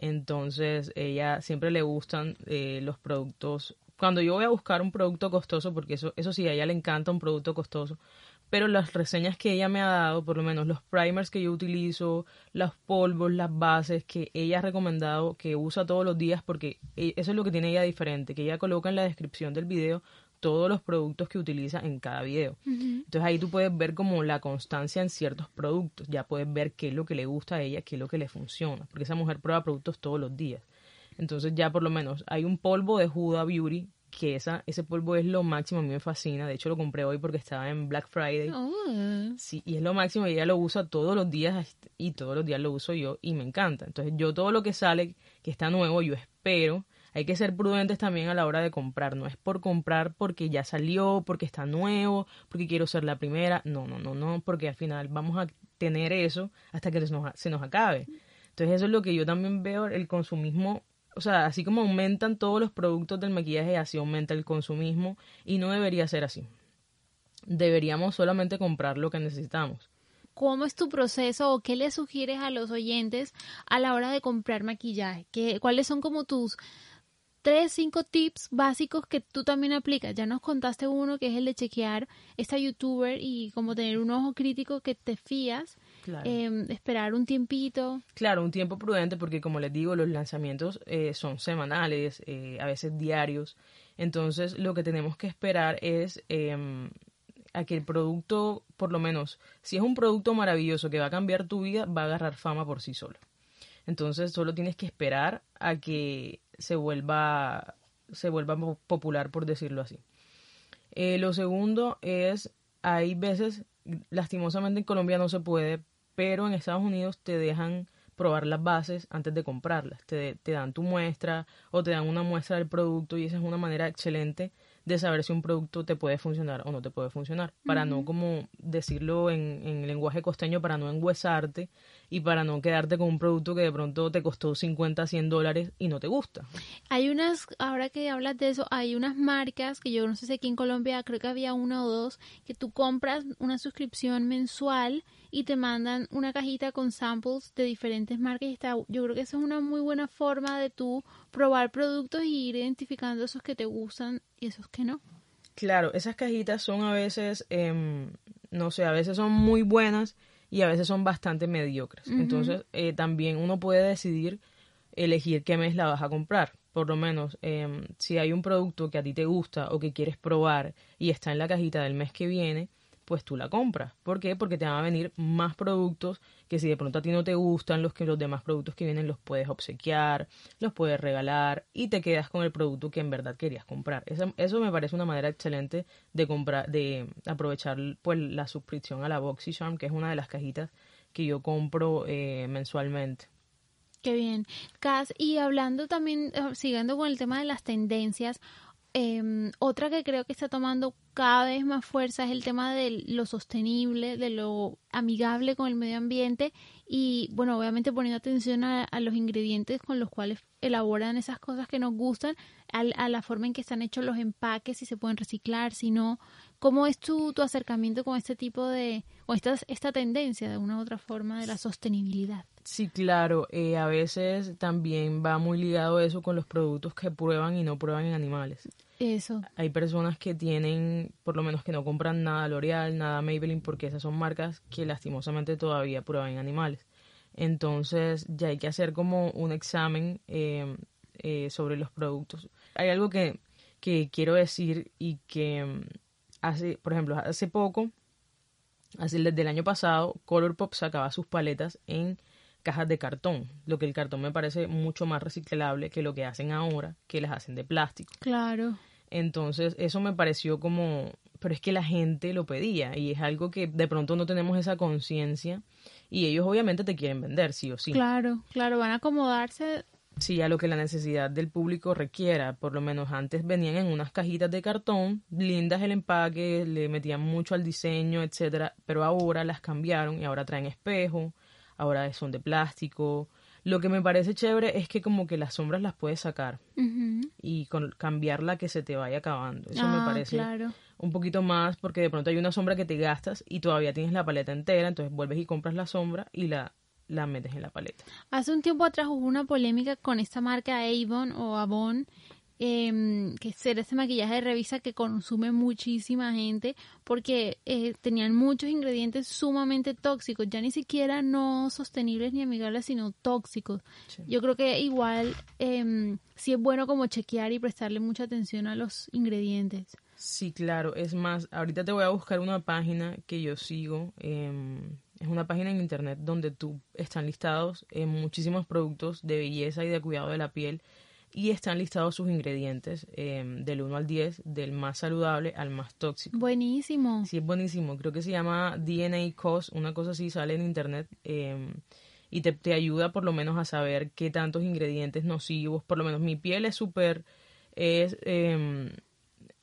Entonces, ella siempre le gustan eh, los productos. Cuando yo voy a buscar un producto costoso, porque eso, eso sí, a ella le encanta un producto costoso, pero las reseñas que ella me ha dado, por lo menos los primers que yo utilizo, los polvos, las bases que ella ha recomendado, que usa todos los días, porque e, eso es lo que tiene ella diferente, que ella coloca en la descripción del video todos los productos que utiliza en cada video. Entonces ahí tú puedes ver como la constancia en ciertos productos, ya puedes ver qué es lo que le gusta a ella, qué es lo que le funciona, porque esa mujer prueba productos todos los días. Entonces ya por lo menos hay un polvo de Huda Beauty que esa, ese polvo es lo máximo, a mí me fascina. De hecho, lo compré hoy porque estaba en Black Friday. Oh. Sí, y es lo máximo y ella lo usa todos los días y todos los días lo uso yo y me encanta. Entonces, yo todo lo que sale que está nuevo, yo espero. Hay que ser prudentes también a la hora de comprar. No es por comprar porque ya salió, porque está nuevo, porque quiero ser la primera. No, no, no, no, porque al final vamos a tener eso hasta que se nos, se nos acabe. Entonces, eso es lo que yo también veo, el consumismo o sea, así como aumentan todos los productos del maquillaje, así aumenta el consumismo y no debería ser así. Deberíamos solamente comprar lo que necesitamos. ¿Cómo es tu proceso o qué le sugieres a los oyentes a la hora de comprar maquillaje? ¿Qué, ¿Cuáles son como tus tres, cinco tips básicos que tú también aplicas? Ya nos contaste uno que es el de chequear esta youtuber y como tener un ojo crítico que te fías Em, esperar un tiempito. Claro, un tiempo prudente porque como les digo, los lanzamientos eh, son semanales, eh, a veces diarios. Entonces lo que tenemos que esperar es em, a que el producto, por lo menos, si es un producto maravilloso que va a cambiar tu vida, va a agarrar fama por sí solo. Entonces solo tienes que esperar a que se vuelva, se vuelva popular, por decirlo así. Eh, lo segundo es, hay veces, lastimosamente en Colombia no se puede, pero en Estados Unidos te dejan probar las bases antes de comprarlas. Te, te, dan tu muestra o te dan una muestra del producto y esa es una manera excelente de saber si un producto te puede funcionar o no te puede funcionar. Para no, como decirlo en, en lenguaje costeño, para no enguesarte y para no quedarte con un producto que de pronto te costó 50, 100 dólares y no te gusta. Hay unas, ahora que hablas de eso, hay unas marcas que yo no sé si aquí en Colombia creo que había una o dos, que tú compras una suscripción mensual y te mandan una cajita con samples de diferentes marcas y está, yo creo que esa es una muy buena forma de tú probar productos y ir identificando esos que te gustan y esos que no. Claro, esas cajitas son a veces, eh, no sé, a veces son muy buenas y a veces son bastante mediocres. Entonces, eh, también uno puede decidir elegir qué mes la vas a comprar. Por lo menos, eh, si hay un producto que a ti te gusta o que quieres probar y está en la cajita del mes que viene, pues tú la compras. ¿Por qué? Porque te van a venir más productos que si de pronto a ti no te gustan, los que los demás productos que vienen los puedes obsequiar, los puedes regalar y te quedas con el producto que en verdad querías comprar. Eso, me parece una manera excelente de comprar, de aprovechar pues la suscripción a la Boxy Charm, que es una de las cajitas que yo compro eh, mensualmente. Qué bien. Cas, y hablando también, eh, siguiendo con el tema de las tendencias, eh, otra que creo que está tomando cada vez más fuerza es el tema de lo sostenible, de lo amigable con el medio ambiente y, bueno, obviamente poniendo atención a, los ingredientes con los cuales elaboran esas cosas que nos gustan, a, la forma en que están hechos los empaques, si se pueden reciclar, si no. ¿Cómo es tu, tu acercamiento con este tipo de, o esta, esta tendencia de una u otra forma de la sostenibilidad? Sí, claro. Eh, a veces también va muy ligado eso con los productos que prueban y no prueban en animales. Eso. Hay personas que tienen, por lo menos que no compran nada L'Oreal, nada Maybelline, porque esas son marcas que lastimosamente todavía prueban en animales. Entonces ya hay que hacer como un examen eh, eh, sobre los productos. Hay algo que, que quiero decir y que mm, hace, por ejemplo, hace poco, así desde el año pasado, Colourpop sacaba sus paletas en cajas de cartón, lo que el cartón me parece mucho más reciclable que lo que hacen ahora, que las hacen de plástico. Claro. Entonces, eso me pareció como, pero es que la gente lo pedía y es algo que de pronto no tenemos esa conciencia y ellos obviamente te quieren vender, sí o sí. Claro, claro, van a acomodarse. Sí, a lo que la necesidad del público requiera. Por lo menos antes venían en unas cajitas de cartón, lindas el empaque, le metían mucho al diseño, etcétera, pero ahora las cambiaron y ahora traen espejo, ahora son de plástico. Lo que me parece chévere es que como que las sombras las puedes sacar y con, cambiarla que se te vaya acabando. Eso me Ah, parece claro. un poquito más porque de pronto hay una sombra que te gastas y todavía tienes la paleta entera, entonces vuelves y compras la sombra y la la metes en la paleta. Hace un tiempo atrás hubo una polémica con esta marca Avon o Avon, em, que es ese maquillaje de revista que consume muchísima gente porque eh, tenían muchos ingredientes sumamente tóxicos, ya ni siquiera no sostenibles ni amigables, sino tóxicos. Sí. Yo creo que igual eh, sí es bueno como chequear y prestarle mucha atención a los ingredientes. Sí, claro. Es más, ahorita te voy a buscar una página que yo sigo. Es una página en internet donde tú están listados eh, muchísimos productos de belleza y de cuidado de la piel y están listados sus ingredientes em, del 1 al 10, del más saludable al más tóxico. Buenísimo. Sí, es buenísimo. Creo que se llama DNA Cos, una cosa así sale en internet em, y te, te ayuda por lo menos a saber qué tantos ingredientes nocivos. Por lo menos mi piel es súper. Es, em,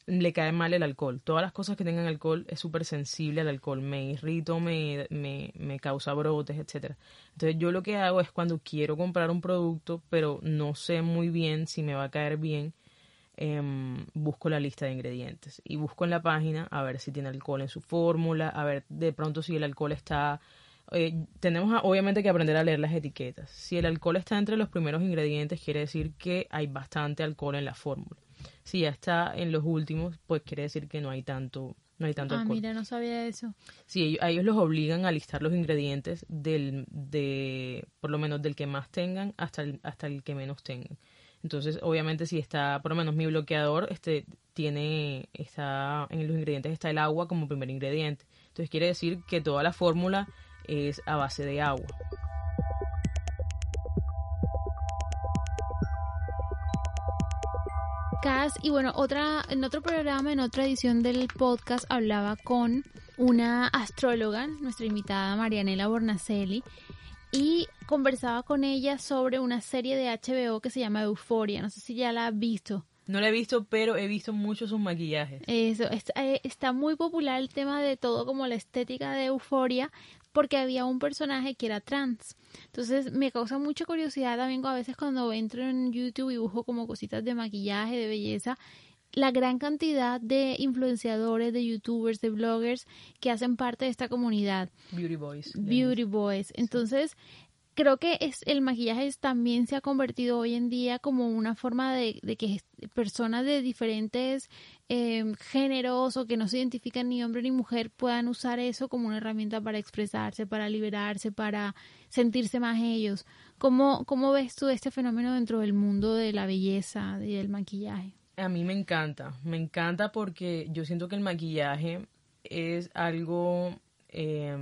le cae mal el alcohol. Todas las cosas que tengan alcohol es súper sensible al alcohol. Me irrito, me, me, me causa brotes, etcétera. Entonces yo lo que hago es cuando quiero comprar un producto, pero no sé muy bien si me va a caer bien, em, busco la lista de ingredientes y busco en la página a ver si tiene alcohol en su fórmula, a ver de pronto si el alcohol está... eh, tenemos a- obviamente que aprender a leer las etiquetas. Si el alcohol está entre los primeros ingredientes, quiere decir que hay bastante alcohol en la fórmula. Si ya está en los últimos, pues quiere decir que no hay tanto, no hay tanto Ah, alcohol. mira, no sabía eso. Sí, ellos, a ellos los obligan a listar los ingredientes del, de, por lo menos del que más tengan hasta el, hasta el que menos tengan. Entonces, obviamente, si está, por lo menos mi bloqueador, este, tiene, está, en los ingredientes está el agua como primer ingrediente. Entonces, quiere decir que toda la fórmula es a base de agua. Cas, y bueno, otra, en otro programa, en otra edición del podcast, hablaba con una astróloga, nuestra invitada Marianela Bornacelli, y conversaba con ella sobre una serie de HBO que se llama Euforia. No sé si ya la has visto. No la he visto, pero he visto mucho sus maquillajes. Eso, es- eh, está muy popular el tema de todo como la estética de Euforia porque había un personaje que era trans. Entonces me causa mucha curiosidad también a veces cuando entro en YouTube y busco como cositas de maquillaje, de belleza, la gran cantidad de influenciadores, de youtubers, de bloggers que hacen parte de esta comunidad. Beauty Boys. Beauty Boys. Entonces, creo que es el maquillaje también se ha convertido hoy en día como una forma de, que personas de diferentes eh, géneros o que no se identifican ni hombre ni mujer puedan usar eso como una herramienta para expresarse, para liberarse, para sentirse más ellos. ¿Cómo, cómo ves tú este fenómeno dentro del mundo de la belleza y del maquillaje? A mí me encanta, me encanta porque yo siento que el maquillaje es algo, eh,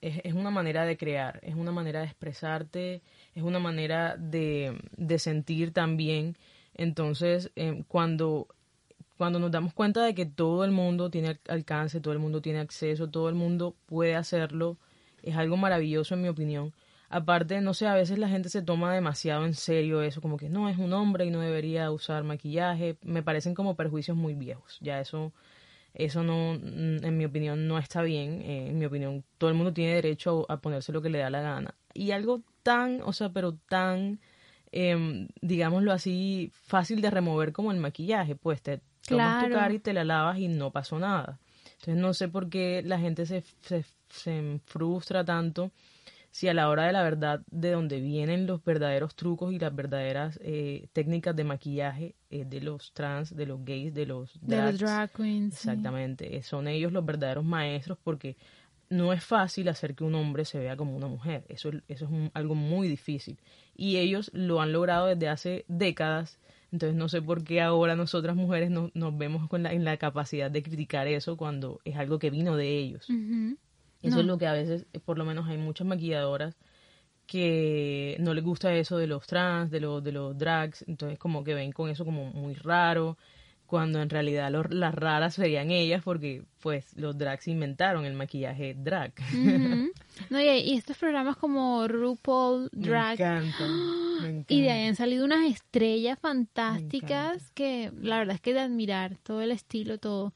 es, es una manera de crear, es una manera de expresarte, es una manera de, de sentir también. Entonces, eh, cuando, cuando nos damos cuenta de que todo el mundo tiene al- alcance, todo el mundo tiene acceso, todo el mundo puede hacerlo, es algo maravilloso en mi opinión. Aparte, no sé, a veces la gente se toma demasiado en serio eso, como que no, es un hombre y no debería usar maquillaje. Me parecen como perjuicios muy viejos. Ya eso, eso no, mm, en mi opinión, no está bien. Eh, en mi opinión, todo el mundo tiene derecho a, a ponerse lo que le da la gana. Y algo tan, o sea, pero tan, em, digámoslo así, fácil de remover como el maquillaje, pues te tomas tu cara y te la lavas y no pasó nada. Entonces no sé por qué la gente se, se, se frustra tanto si a la hora de la verdad de donde vienen los verdaderos trucos y las verdaderas eh, técnicas de maquillaje eh, de los trans, de los gays, de los De los drag queens. Exactamente, eh, son ellos los verdaderos maestros porque no es fácil hacer que un hombre se vea como una mujer, eso, es- eso es un- algo muy difícil y ellos lo han logrado desde hace décadas, entonces no sé por qué ahora nosotras mujeres no- nos vemos con la, en la capacidad de criticar eso cuando es algo que vino de ellos. Eso No. es lo que a veces, eh, por lo menos hay muchas maquilladoras que no les gusta eso de los trans, de los, de los drags, entonces como que ven con eso como muy raro, cuando en realidad los- las raras serían ellas porque pues los drags inventaron el maquillaje drag. No, y, y estos programas como RuPaul Me Drag encanta, me encanta. y de ahí han salido unas estrellas fantásticas que la verdad es que de admirar todo el estilo, todo.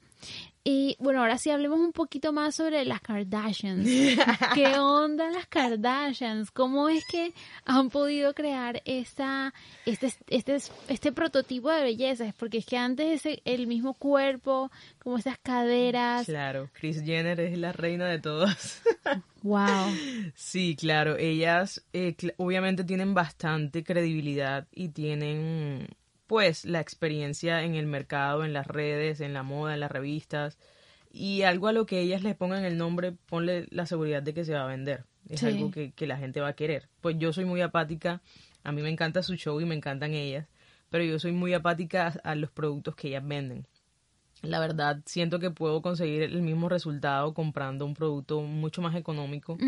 Y bueno, ahora sí hablemos un poquito más sobre las Kardashians. ¿Qué onda las Kardashians? ¿Cómo es que han podido crear esta, este, este, este prototipo de belleza? Porque es que antes ese, el mismo cuerpo, como esas caderas. Claro, Kris Jenner es la reina de todas. wow. Sí, claro, ellas eh, obviamente tienen bastante credibilidad y tienen pues la experiencia en el mercado, en las redes, en la moda, en las revistas y algo a lo que ellas le pongan el nombre, ponle la seguridad de que se va a vender. Es algo que, que la gente va a querer. Pues yo soy muy apática, a mí me encanta su show y me encantan ellas, pero yo soy muy apática a los productos que ellas venden la verdad siento que puedo conseguir el mismo resultado comprando un producto mucho más económico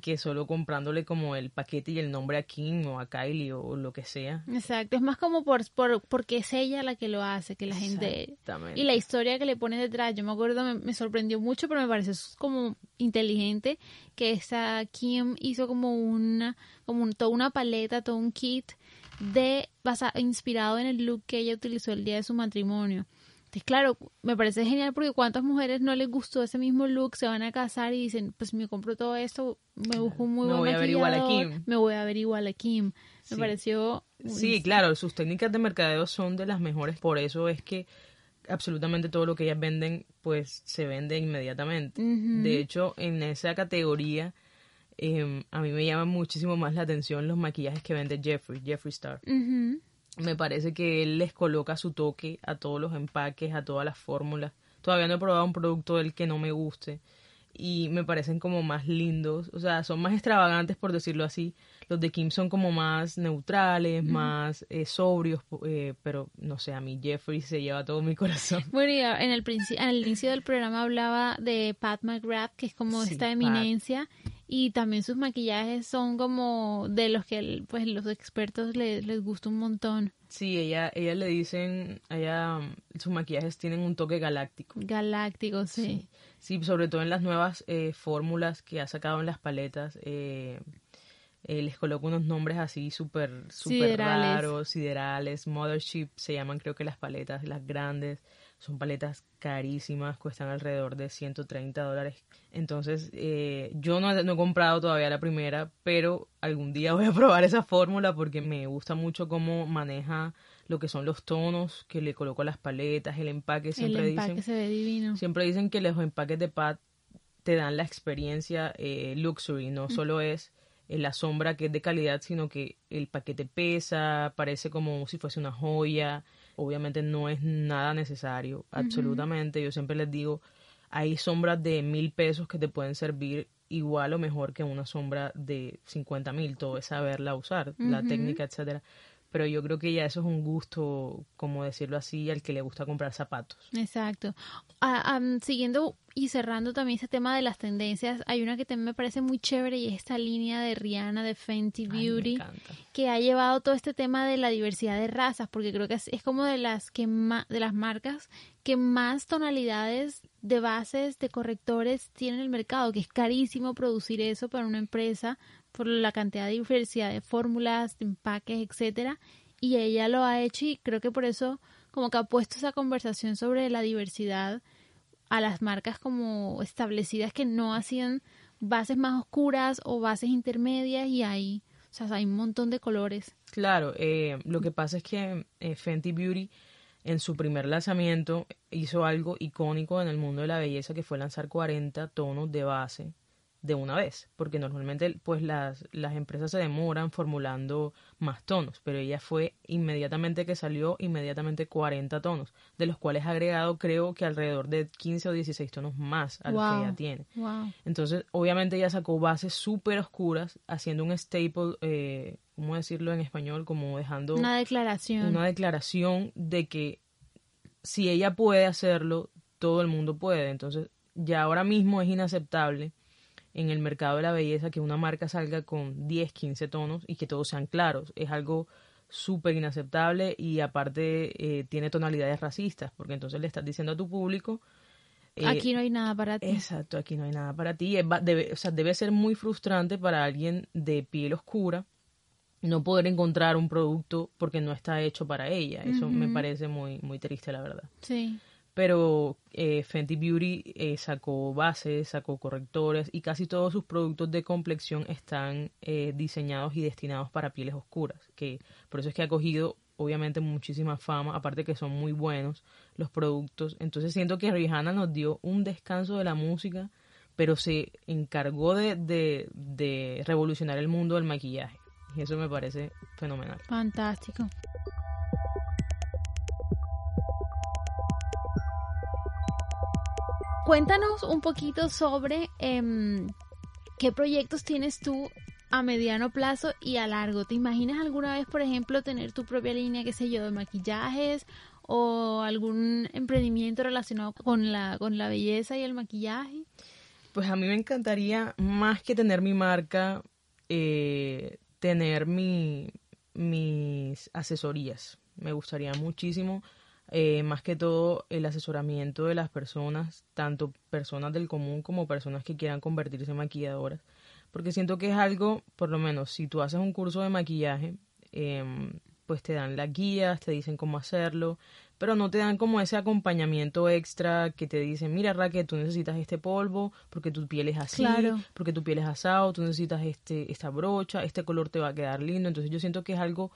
que solo comprándole como el paquete y el nombre a Kim o a Kylie o, lo que sea. Exacto, es más como por, por porque es ella la que lo hace, que la gente y la historia que le pone detrás. Yo me acuerdo me, me sorprendió mucho, pero me parece como inteligente que esa Kim hizo como una como toda una paleta, todo un kit de inspirado en el look que ella utilizó el día de su matrimonio. Entonces, claro, me parece genial porque cuántas mujeres no les gustó ese mismo look, se van a casar y dicen, pues me compro todo esto, me busco un muy me buen voy a ver igual a Kim. me voy a ver igual a Kim. Me pareció... Sí, claro, sus técnicas de mercadeo son de las mejores, por eso es que absolutamente todo lo que ellas venden, pues se vende inmediatamente. De hecho, en esa categoría, em, a mí me llama muchísimo más la atención los maquillajes que vende Jeffrey, Jeffree Star me parece que él les coloca su toque a todos los empaques, a todas las fórmulas. Todavía no he probado un producto del que no me guste y me parecen como más lindos, o sea, son más extravagantes por decirlo así. Los de Kim son como más neutrales, más eh, sobrios, eh, pero no sé, a mí Jeffrey se lleva todo mi corazón. Bueno, y en el, al inicio del programa hablaba de Pat McGrath, que es como esta eminencia, y también sus maquillajes son como de los que pues los expertos les, les gusta un montón. Sí, ella, ella le dicen, ella, sus maquillajes tienen un toque galáctico. Galáctico, sí. Sí, sobre todo en las nuevas eh, fórmulas que ha sacado en las paletas. Eh, eh, les coloco unos nombres así súper super raros, siderales, Mothership, se llaman creo que las paletas, las grandes. Son paletas carísimas, cuestan alrededor de 130 dólares. Entonces, eh, yo no, no, he comprado todavía la primera, pero algún día voy a probar esa fórmula porque me gusta mucho cómo maneja lo que son los tonos que le coloco a las paletas, el empaque. Siempre el empaque dicen, se ve divino. Siempre dicen que los empaques de Pat te dan la experiencia eh, luxury, no mm. solo es la sombra que es de calidad, sino que el paquete pesa, parece como si fuese una joya. Obviamente no es nada necesario, absolutamente. Yo siempre les digo, hay sombras de mil pesos que te pueden servir igual o mejor que una sombra de 50 mil, todo es saberla usar, la técnica, etcétera pero yo creo que ya eso es un gusto, como decirlo así, al que le gusta comprar zapatos. Exacto. Ah, siguiendo y cerrando también ese tema de las tendencias, hay una que también me parece muy chévere y es esta línea de Rihanna de Fenty Beauty, que ha llevado todo este tema de la diversidad de razas, porque creo que es, es como de las que de las marcas que más tonalidades de bases de correctores tiene en el mercado, que es carísimo producir eso para una empresa, por la cantidad de diversidad de fórmulas, de empaques, etcétera, y ella lo ha hecho y creo que por eso como que ha puesto esa conversación sobre la diversidad a las marcas como establecidas que no hacían bases más oscuras o bases intermedias y hay, o sea, hay un montón de colores. Claro, eh, lo que pasa es que eh, Fenty Beauty en su primer lanzamiento hizo algo icónico en el mundo de la belleza que fue lanzar 40 tonos de base de una vez, porque normalmente pues las, las empresas se demoran formulando más tonos, pero ella fue inmediatamente que salió, inmediatamente 40 tonos, de los cuales ha agregado creo que alrededor de 15 o 16 tonos más a lo que ella tiene. Entonces, obviamente ella sacó bases súper oscuras, haciendo un staple, eh, ¿cómo decirlo en español? Como dejando... Una declaración. Una declaración de que si ella puede hacerlo, todo el mundo puede. Entonces, ya ahora mismo es inaceptable en el mercado de la belleza que una marca salga con 10, 15 tonos y que todos sean claros. Es algo súper inaceptable y aparte eh, tiene tonalidades racistas, porque entonces le estás diciendo a tu público... Eh, aquí no hay nada para ti. Exacto, aquí no hay nada para ti. debe, o sea, debe ser muy frustrante para alguien de piel oscura no poder encontrar un producto porque no está hecho para ella. Eso me parece muy, muy triste, la verdad. Sí. Pero eh, Fenty Beauty eh, sacó bases, sacó correctores y casi todos sus productos de complexión están eh, diseñados y destinados para pieles oscuras, que por eso es que ha cogido obviamente muchísima fama, aparte que son muy buenos los productos. Entonces siento que Rihanna nos dio un descanso de la música, pero se encargó de, de, de revolucionar el mundo del maquillaje. Y eso me parece fenomenal. Fantástico. Cuéntanos un poquito sobre em, qué proyectos tienes tú a mediano plazo y a largo. ¿Te imaginas alguna vez, por ejemplo, tener tu propia línea, qué sé yo, de maquillajes o algún emprendimiento relacionado con la, con la belleza y el maquillaje? Pues a mí me encantaría, más que tener mi marca, eh, tener mi, mis asesorías. Me gustaría muchísimo eh, más que todo el asesoramiento de las personas, tanto personas del común como personas que quieran convertirse en maquilladoras, porque siento que es algo, por lo menos, si tú haces un curso de maquillaje, em, pues te dan las guías, te dicen cómo hacerlo, pero no te dan como ese acompañamiento extra que te dicen, mira Raquel, tú necesitas este polvo porque tu piel es así, porque tu piel es asado, tú necesitas este esta brocha, este color te va a quedar lindo, entonces yo siento que es algo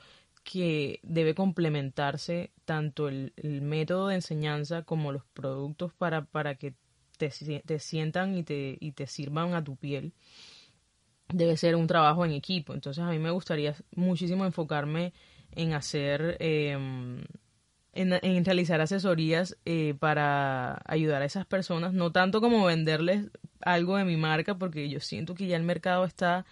que debe complementarse tanto el, método de enseñanza como los productos para, para que te, te, sientan y te, y te sirvan a tu piel. Debe ser un trabajo en equipo. Entonces a mí me gustaría muchísimo enfocarme en hacer em, en, realizar asesorías eh, para ayudar a esas personas, no tanto como venderles algo de mi marca, porque yo siento que ya el mercado está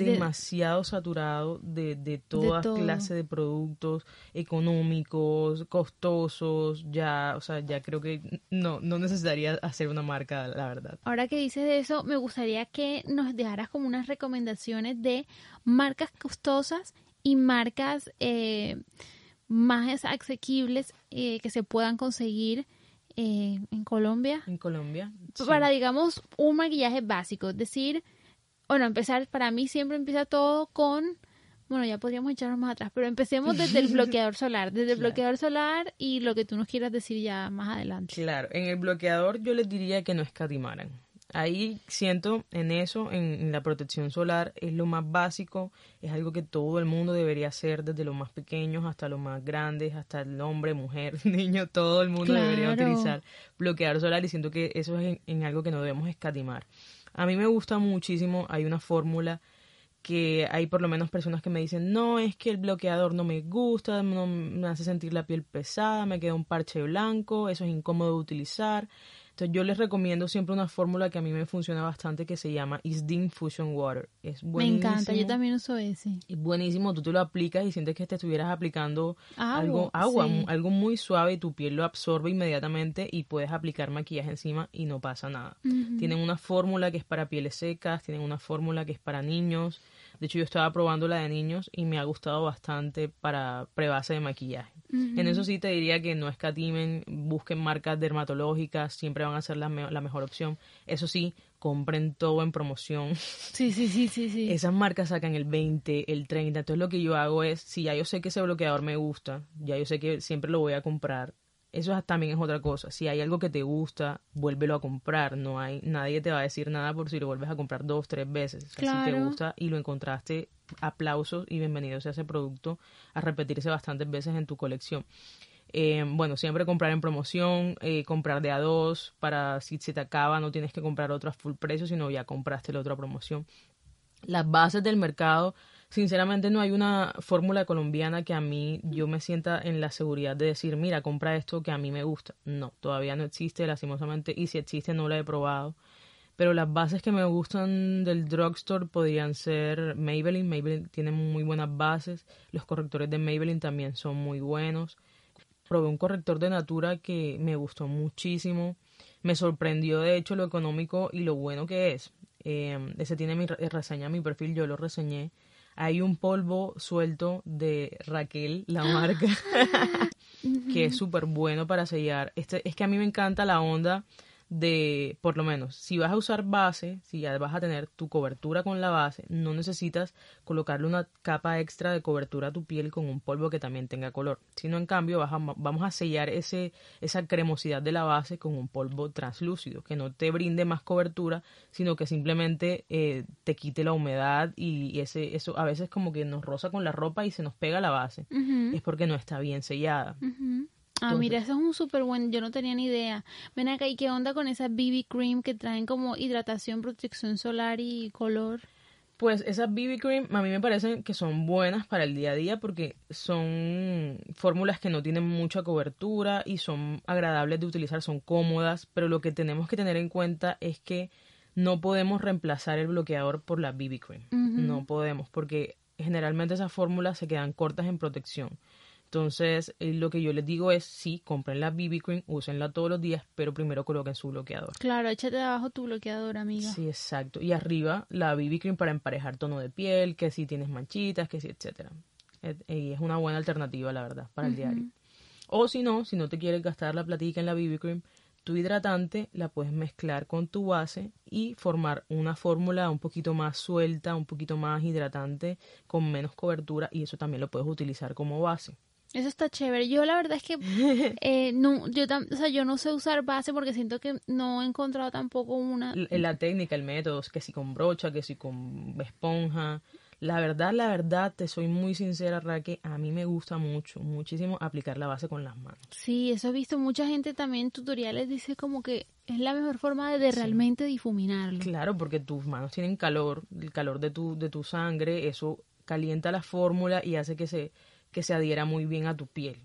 demasiado saturado de, de toda clase de productos económicos, costosos, ya, o sea, ya creo que no, no necesitaría hacer una marca, la verdad. Ahora que dices de eso, me gustaría que nos dejaras como unas recomendaciones de marcas costosas y marcas... Eh, más asequibles eh, que se puedan conseguir eh, en Colombia. En Colombia. Para, digamos, un maquillaje básico. Es decir, bueno, empezar, para mí siempre empieza todo con, bueno, ya podríamos echarnos más atrás, pero empecemos desde el bloqueador solar, desde el bloqueador solar y lo que tú nos quieras decir ya más adelante. Claro, en el bloqueador yo les diría que no escatimaran ahí siento en eso, en, la protección solar, es lo más básico, es algo que todo el mundo debería hacer, desde los más pequeños hasta los más grandes, hasta el hombre, mujer, niño, todo el mundo debería utilizar bloqueador solar y siento que eso es en, algo que no debemos escatimar. A mí me gusta muchísimo, hay una fórmula que hay por lo menos personas que me dicen, no, es que el bloqueador no me gusta, no me hace sentir la piel pesada, me queda un parche blanco, eso es incómodo de utilizar. Entonces yo les recomiendo siempre una fórmula que a mí me funciona bastante que se llama Isdin Fusion Water. Es buenísimo. Me encanta, yo también uso ese. Es buenísimo, tú te lo aplicas y sientes que te estuvieras aplicando algo, agua, algo muy suave y tu piel lo absorbe inmediatamente y puedes aplicar maquillaje encima y no pasa nada. Tienen una fórmula que es para pieles secas, tienen una fórmula que es para niños. De hecho, yo estaba probando la de niños y me ha gustado bastante para prebase de maquillaje. En eso sí te diría que no escatimen, busquen marcas dermatológicas, siempre van a ser la, la mejor opción. Eso sí, compren todo en promoción. Sí, sí, sí, sí, sí. Esas marcas sacan el 20, el 30. Entonces lo que yo hago es, si ya yo sé que ese bloqueador me gusta, ya yo sé que siempre lo voy a comprar, eso también es otra cosa. Si hay algo que te gusta, vuélvelo a comprar. No hay, nadie te va a decir nada por si lo vuelves a comprar dos, tres veces. Si te gusta y lo encontraste, aplausos y bienvenidos a ese producto a repetirse bastantes veces en tu colección. Eh, bueno, siempre comprar en promoción, eh, comprar de a dos, para si se te acaba no tienes que comprar otro a full precio, sino ya compraste la otra promoción. Las bases del mercado sinceramente no hay una fórmula colombiana que a mí yo me sienta en la seguridad de decir, mira, compra esto que a mí me gusta. No, todavía no existe, lastimosamente, y si existe no la he probado. Pero las bases que me gustan del drugstore podrían ser Maybelline. Maybelline tiene muy buenas bases. Los correctores de Maybelline también son muy buenos. Probé un corrector de Natura que me gustó muchísimo. Me sorprendió de hecho lo económico y lo bueno que es. Eh, ese tiene mi reseña, mi perfil, yo lo reseñé hay un polvo suelto de Raquel, la marca, que es súper bueno para sellar. Este, es que a mí me encanta la onda de, por lo menos, si vas a usar base, si ya vas a tener tu cobertura con la base, no necesitas colocarle una capa extra de cobertura a tu piel con un polvo que también tenga color, sino en cambio vas a- vamos a sellar ese, esa cremosidad de la base con un polvo translúcido, que no te brinde más cobertura, sino que simplemente eh, te quite la humedad y ese, eso a veces como que nos roza con la ropa y se nos pega la base. Es porque no está bien sellada. Ah, Entonces- mira, eso es un súper buen, yo no tenía ni idea. Ven acá, ¿y qué onda con esa BB cream que traen como hidratación, protección solar y color? Pues esas BB cream a mí me parecen que son buenas para el día a día porque son fórmulas que no tienen mucha cobertura y son agradables de utilizar, son cómodas, pero lo que tenemos que tener en cuenta es que no podemos reemplazar el bloqueador por la BB cream. No podemos porque generalmente esas fórmulas se quedan cortas en protección. Entonces, eh, lo que yo les digo es, sí, compren la BB cream, úsenla todos los días, pero primero coloquen su bloqueador. Claro, échate abajo tu bloqueador, amiga. Sí, exacto. Y arriba la BB cream para emparejar tono de piel, que si tienes manchitas, que si, etcétera. Et- Y es una buena alternativa, la verdad, para el diario. O si no, si no te quieres gastar la platica en la BB cream, tu hidratante la puedes mezclar con tu base y formar una fórmula un poquito más suelta, un poquito más hidratante, con menos cobertura y eso también lo puedes utilizar como base. Eso está chévere. Yo la verdad es que eh, no, yo, tam- o sea, yo no sé usar base porque siento que no he encontrado tampoco una. L- la técnica, el método, que si con brocha, que si con esponja. La verdad, la verdad, te soy muy sincera, Raque, a mí me gusta mucho, muchísimo aplicar la base con las manos. Sí, eso he visto. Mucha gente también en tutoriales dice como que es la mejor forma de, de realmente difuminarlo. Claro, porque tus manos tienen calor, el calor de tu, de tu sangre, eso calienta la fórmula y hace que se, que se adhiera muy bien a tu piel.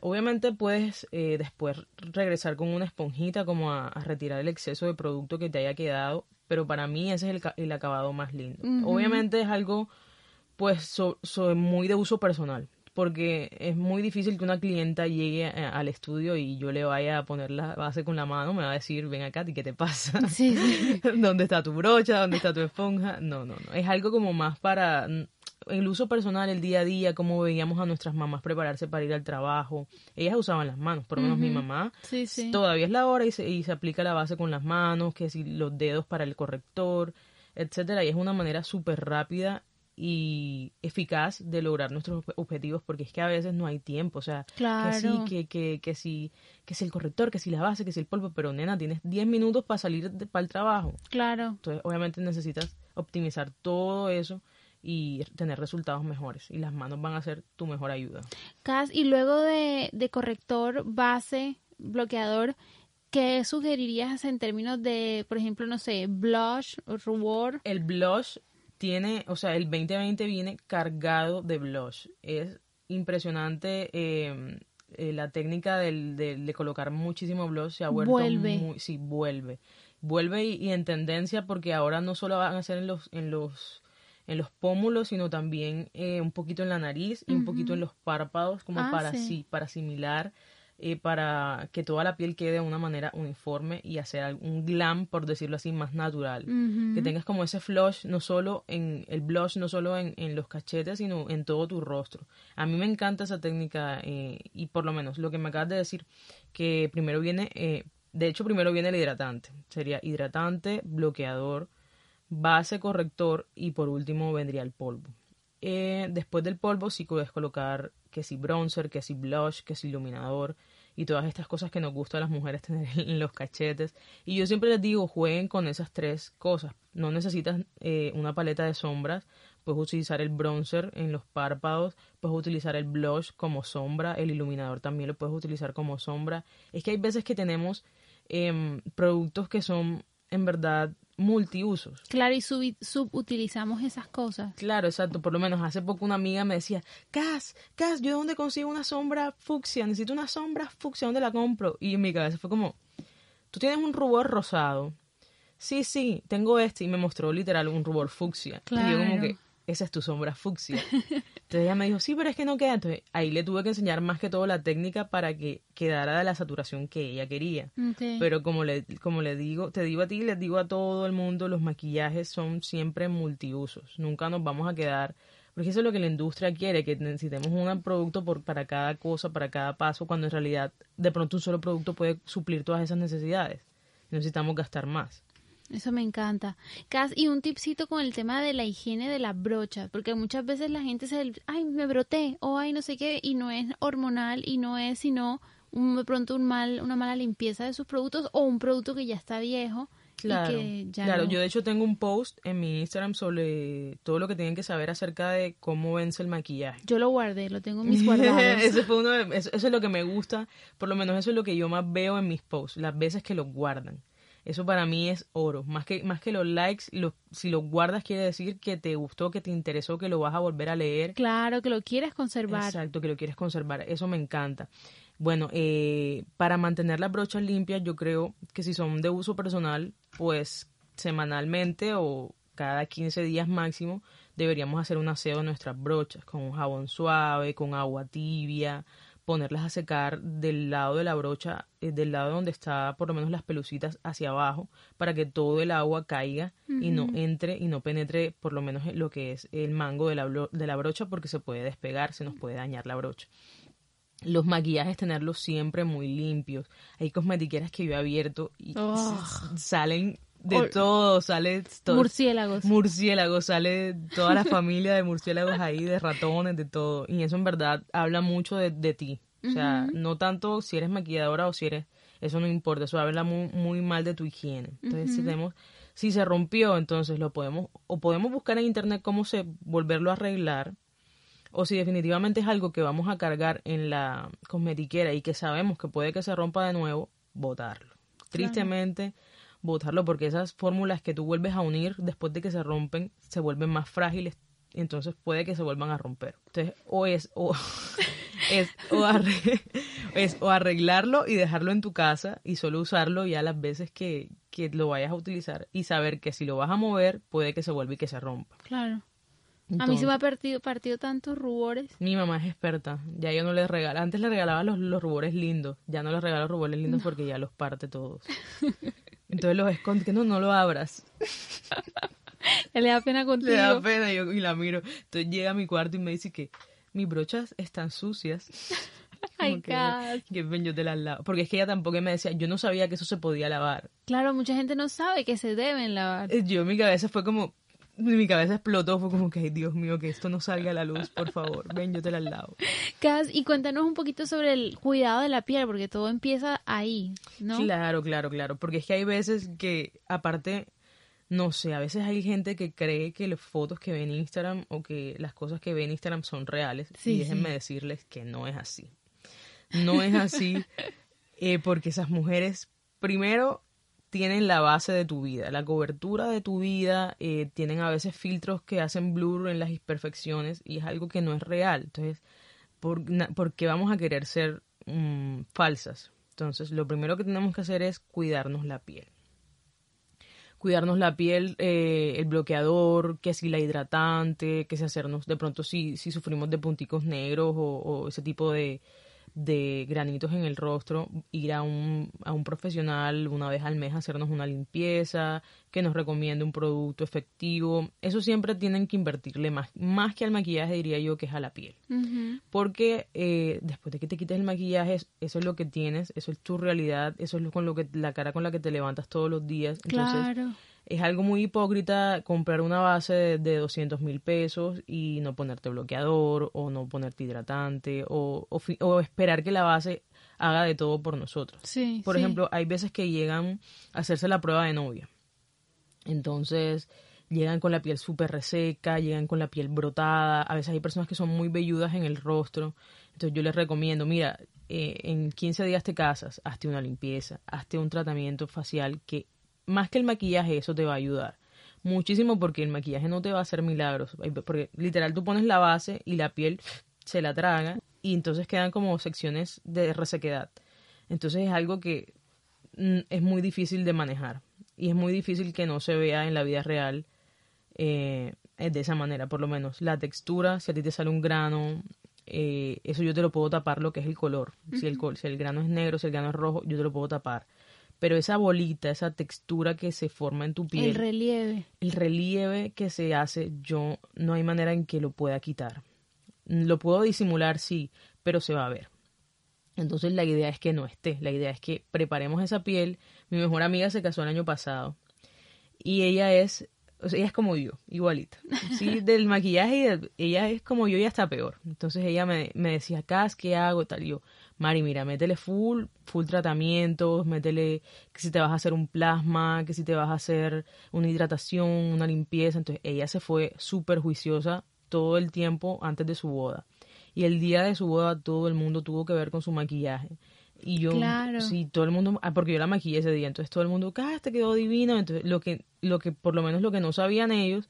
Obviamente puedes eh, después regresar con una esponjita como a, a retirar el exceso de producto que te haya quedado, pero para mí ese es el, el acabado más lindo. Obviamente es algo pues so- so- muy de uso personal, porque es muy difícil que una clienta llegue a- al estudio y yo le vaya a poner la base con la mano, me va a decir, ven acá, ¿y qué te pasa? Sí, sí. ¿Dónde está tu brocha? ¿Dónde está tu esponja? No, no, no. Es algo como más para el uso personal, el día a día, como veíamos a nuestras mamás prepararse para ir al trabajo. Ellas usaban las manos, por lo menos mi mamá. Sí, sí. Todavía es la hora y se, y se aplica la base con las manos, que si los dedos para el corrector, etcétera. Y es una manera súper rápida y eficaz de lograr nuestros ob- objetivos porque es que a veces no hay tiempo, o sea, que Claro. sí, que, que, que si que si el corrector, que si la base, que si el polvo, pero nena, tienes 10 minutos para salir de- para el trabajo. Claro. Entonces, obviamente necesitas optimizar todo eso y tener resultados mejores y las manos van a ser tu mejor ayuda. Cas, y luego de, de corrector, base, bloqueador, ¿qué sugerirías en términos de, por ejemplo, no sé, blush rubor? El blush tiene, o sea, el 2020 viene cargado de blush. Es impresionante eh, eh, la técnica del, del- de colocar muchísimo blush se ha vuelto Vuelve. muy, sí, vuelve. Vuelve y, y en tendencia porque ahora no solo van a ser en los, en los en los pómulos, sino también eh, un poquito en la nariz y un poquito en los párpados, como Ah, para sí. sí, para asimilar, eh, para que toda la piel quede de una manera uniforme y hacer un glam, por decirlo así, más natural. Que tengas como ese flush, no solo en el blush, no solo en, en los cachetes, sino en todo tu rostro. A mí me encanta esa técnica eh, y por lo menos lo que me acabas de decir, que primero viene, eh, de hecho primero viene el hidratante. Sería hidratante, bloqueador, base corrector y por último vendría el polvo. Eh, después del polvo sí puedes colocar que si bronzer, que si blush, que si iluminador y todas estas cosas que nos gusta a las mujeres tener en los cachetes. Y yo siempre les digo, jueguen con esas tres cosas. No necesitas eh, una paleta de sombras, puedes utilizar el bronzer en los párpados, puedes utilizar el blush como sombra, el iluminador también lo puedes utilizar como sombra. Es que hay veces que tenemos em, productos que son en verdad multiusos. Claro, y subi- subutilizamos esas cosas. Claro, exacto. Por lo menos hace poco una amiga me decía, Cas, Cas, ¿yo dónde consigo una sombra fucsia? Necesito una sombra fucsia, ¿dónde la compro? Y en mi cabeza fue como, tú tienes un rubor rosado. Sí, sí, tengo este. Y me mostró literal un rubor fucsia. Y yo como Claro. que, esa es tu sombra fucsia. Entonces ella me dijo, sí, pero es que no queda. Entonces ahí le tuve que enseñar más que todo la técnica para que quedara de la saturación que ella quería. Pero como le, como le digo, te digo a ti, les digo a todo el mundo, los maquillajes son siempre multiusos. Nunca nos vamos a quedar, porque eso es lo que la industria quiere, que necesitemos un producto por, para cada cosa, para cada paso, cuando en realidad de pronto un solo producto puede suplir todas esas necesidades. necesitamos gastar más. Eso me encanta. Cas, y un tipcito con el tema de la higiene de la brocha, porque muchas veces la gente se, ay, me broté, o ay, no sé qué, y no es hormonal, y no es sino un, de pronto un mal, una mala limpieza de sus productos, o un producto que ya está viejo. Claro, y que ya claro. no- yo de hecho tengo un post en mi Instagram sobre todo lo que tienen que saber acerca de cómo vence el maquillaje. Yo lo guardé, lo tengo en mis guardados. Ese fue uno de- eso, eso es lo que me gusta, por lo menos eso es lo que yo más veo en mis posts, las veces que los guardan. Eso para mí es oro, más que más que los likes, los, si los guardas quiere decir que te gustó, que te interesó, que lo vas a volver a leer. Claro, que lo quieres conservar. Exacto, que lo quieres conservar, eso me encanta. Bueno, eh, para mantener las brochas limpias, yo creo que si son de uso personal, pues semanalmente o cada 15 días máximo, deberíamos hacer un aseo de nuestras brochas con un jabón suave, con agua tibia, ponerlas a secar del lado de la brocha, eh, del lado donde está por lo menos las pelucitas hacia abajo, para que todo el agua caiga y no entre y no penetre por lo menos en lo que es el mango de la, de la brocha porque se puede despegar, se nos puede dañar la brocha. Los maquillajes tenerlos siempre muy limpios. Hay cosmetiqueras que yo he abierto y Oh. salen de Or- todo, sale todo. Murciélagos. Murciélagos, sale toda la familia de murciélagos ahí, de ratones, de todo. Y eso en verdad habla mucho de, de ti. O sea, no tanto si eres maquilladora o si eres, eso no importa, eso habla muy, muy mal de tu higiene. Entonces, si tenemos, si se rompió, entonces lo podemos, o podemos buscar en internet cómo se, volverlo a arreglar, o si definitivamente es algo que vamos a cargar en la cosmetiquera y que sabemos que puede que se rompa de nuevo, botarlo. Tristemente, botarlo porque esas fórmulas que tú vuelves a unir después de que se rompen se vuelven más frágiles, entonces puede que se vuelvan a romper. Entonces, o es o es o, arre- es o arreglarlo y dejarlo en tu casa y solo usarlo ya las veces que, que lo vayas a utilizar y saber que si lo vas a mover puede que se vuelva y que se rompa. Claro. A mí se me ha partido, partido tantos rubores. mi mamá es experta. Ya yo no le regalo. Antes le regalaba los, los rubores lindos. Ya no les regalo los rubores lindos porque ya los parte todos. Entonces los esconde. Que no, no lo abras. Le da pena contigo. Le da pena y, yo, y la miro. Entonces llega a mi cuarto y me dice que mis brochas están sucias. Ay, que, que ven, yo te las lavo. Porque es que ella tampoco me decía, yo no sabía que eso se podía lavar. Claro, mucha gente no sabe que se deben lavar. Eh, Yo, mi cabeza fue como, mi cabeza explotó, fue como que, ay, Dios mío, que esto no salga a la luz, por favor. Ven, yo te las lavo. Cas, y cuéntanos un poquito sobre el cuidado de la piel, porque todo empieza ahí, ¿no? Claro, claro, claro. Porque es que hay veces que, aparte, no sé, a veces hay gente que cree que las fotos que ven en Instagram o que las cosas que ven en Instagram son reales. Sí, y déjenme sí. decirles que no es así. No es así eh, porque esas mujeres, primero, tienen la base de tu vida, la cobertura de tu vida, eh, tienen a veces filtros que hacen blur en las imperfecciones y es algo que no es real. Entonces, ¿por, qué vamos a querer ser mm, falsas? Entonces, lo primero que tenemos que hacer es cuidarnos la piel. Cuidarnos la piel, eh, el bloqueador, que si la hidratante, que si hacernos de pronto si, si sufrimos de punticos negros o ese tipo de, de granitos en el rostro, ir a un, a un profesional una vez al mes a hacernos una limpieza, que nos recomiende un producto efectivo. Eso siempre tienen que invertirle más, más que al maquillaje diría yo que es a la piel. Porque eh, después de que te quites el maquillaje, es- eso es lo que tienes, eso es tu realidad, eso es lo, con lo que la cara con la que te levantas todos los días. Entonces, Claro. Es algo muy hipócrita comprar una base de, de 200 mil pesos y no ponerte bloqueador o no ponerte hidratante o, o, fi- o esperar que la base haga de todo por nosotros. Sí. Por sí. ejemplo, hay veces que llegan a hacerse la prueba de novia. Entonces, llegan con la piel súper reseca, llegan con la piel brotada. A veces hay personas que son muy velludas en el rostro. Entonces, yo les recomiendo, mira, eh, en 15 días te casas, hazte una limpieza, hazte un tratamiento facial que más que el maquillaje, eso te va a ayudar. Muchísimo porque el maquillaje no te va a hacer milagros. Porque literal tú pones la base y la piel se la traga y entonces quedan como secciones de resequedad. Entonces es algo que mm, es muy difícil de manejar y es muy difícil que no se vea en la vida real eh, de esa manera, por lo menos. La textura, si a ti te sale un grano, eh, eso yo te lo puedo tapar lo que es el color. si, el, si el grano es negro, si el grano es rojo, yo te lo puedo tapar. Pero esa bolita, esa textura que se forma en tu piel, El relieve. el relieve que se hace, yo no hay manera en que lo pueda quitar. Lo puedo disimular, sí, pero se va a ver. Entonces la idea es que no esté, la idea es que preparemos esa piel. Mi mejor amiga se casó el año pasado y ella es, o sea, ella es como yo, igualita. Sí, del maquillaje, y ella es como yo y hasta peor. Entonces ella me, me decía, Cas, ¿qué hago? Tal, y yo, Mari, mira, métele full, full tratamientos, métele que si te vas a hacer un plasma, que si te vas a hacer una hidratación, una limpieza. Entonces ella se fue súper juiciosa todo el tiempo antes de su boda. Y el día de su boda todo el mundo tuvo que ver con su maquillaje. Y yo, Claro. sí, todo el mundo, ah, porque yo la maquillé ese día, entonces todo el mundo, ah, te quedó divino. Entonces lo que, lo que, por lo menos lo que no sabían ellos,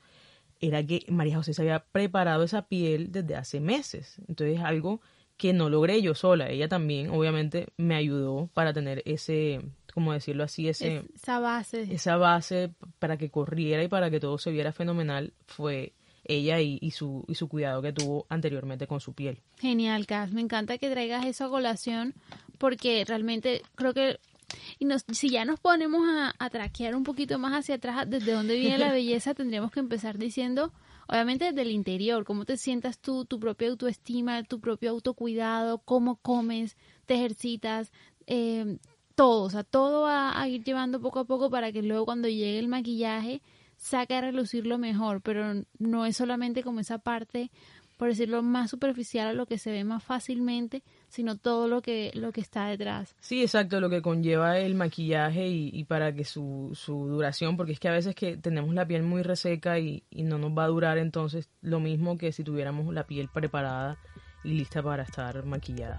era que María José se había preparado esa piel desde hace meses. Entonces algo que no logré yo sola. Ella también, obviamente, me ayudó para tener ese, como decirlo así, ese, Esa base. esa base para que corriera y para que todo se viera fenomenal fue ella y, y su, y su cuidado que tuvo anteriormente con su piel. Genial, Cas. Me encanta que traigas eso a colación porque realmente creo que y nos, si ya nos ponemos a, a traquear un poquito más hacia atrás, desde dónde viene la belleza, tendríamos que empezar diciendo, obviamente desde el interior, cómo te sientas tú, tu propia autoestima, tu propio autocuidado, cómo comes, te ejercitas, eh, todo, o sea, todo va a ir llevando poco a poco para que luego cuando llegue el maquillaje saque a relucir lo mejor, pero no es solamente como esa parte por decirlo más superficial a lo que se ve más fácilmente, sino todo lo que lo que está detrás. Sí, exacto, lo que conlleva el maquillaje y, y para que su, su duración, porque es que a veces que tenemos la piel muy reseca y, y no nos va a durar entonces lo mismo que si tuviéramos la piel preparada y lista para estar maquillada.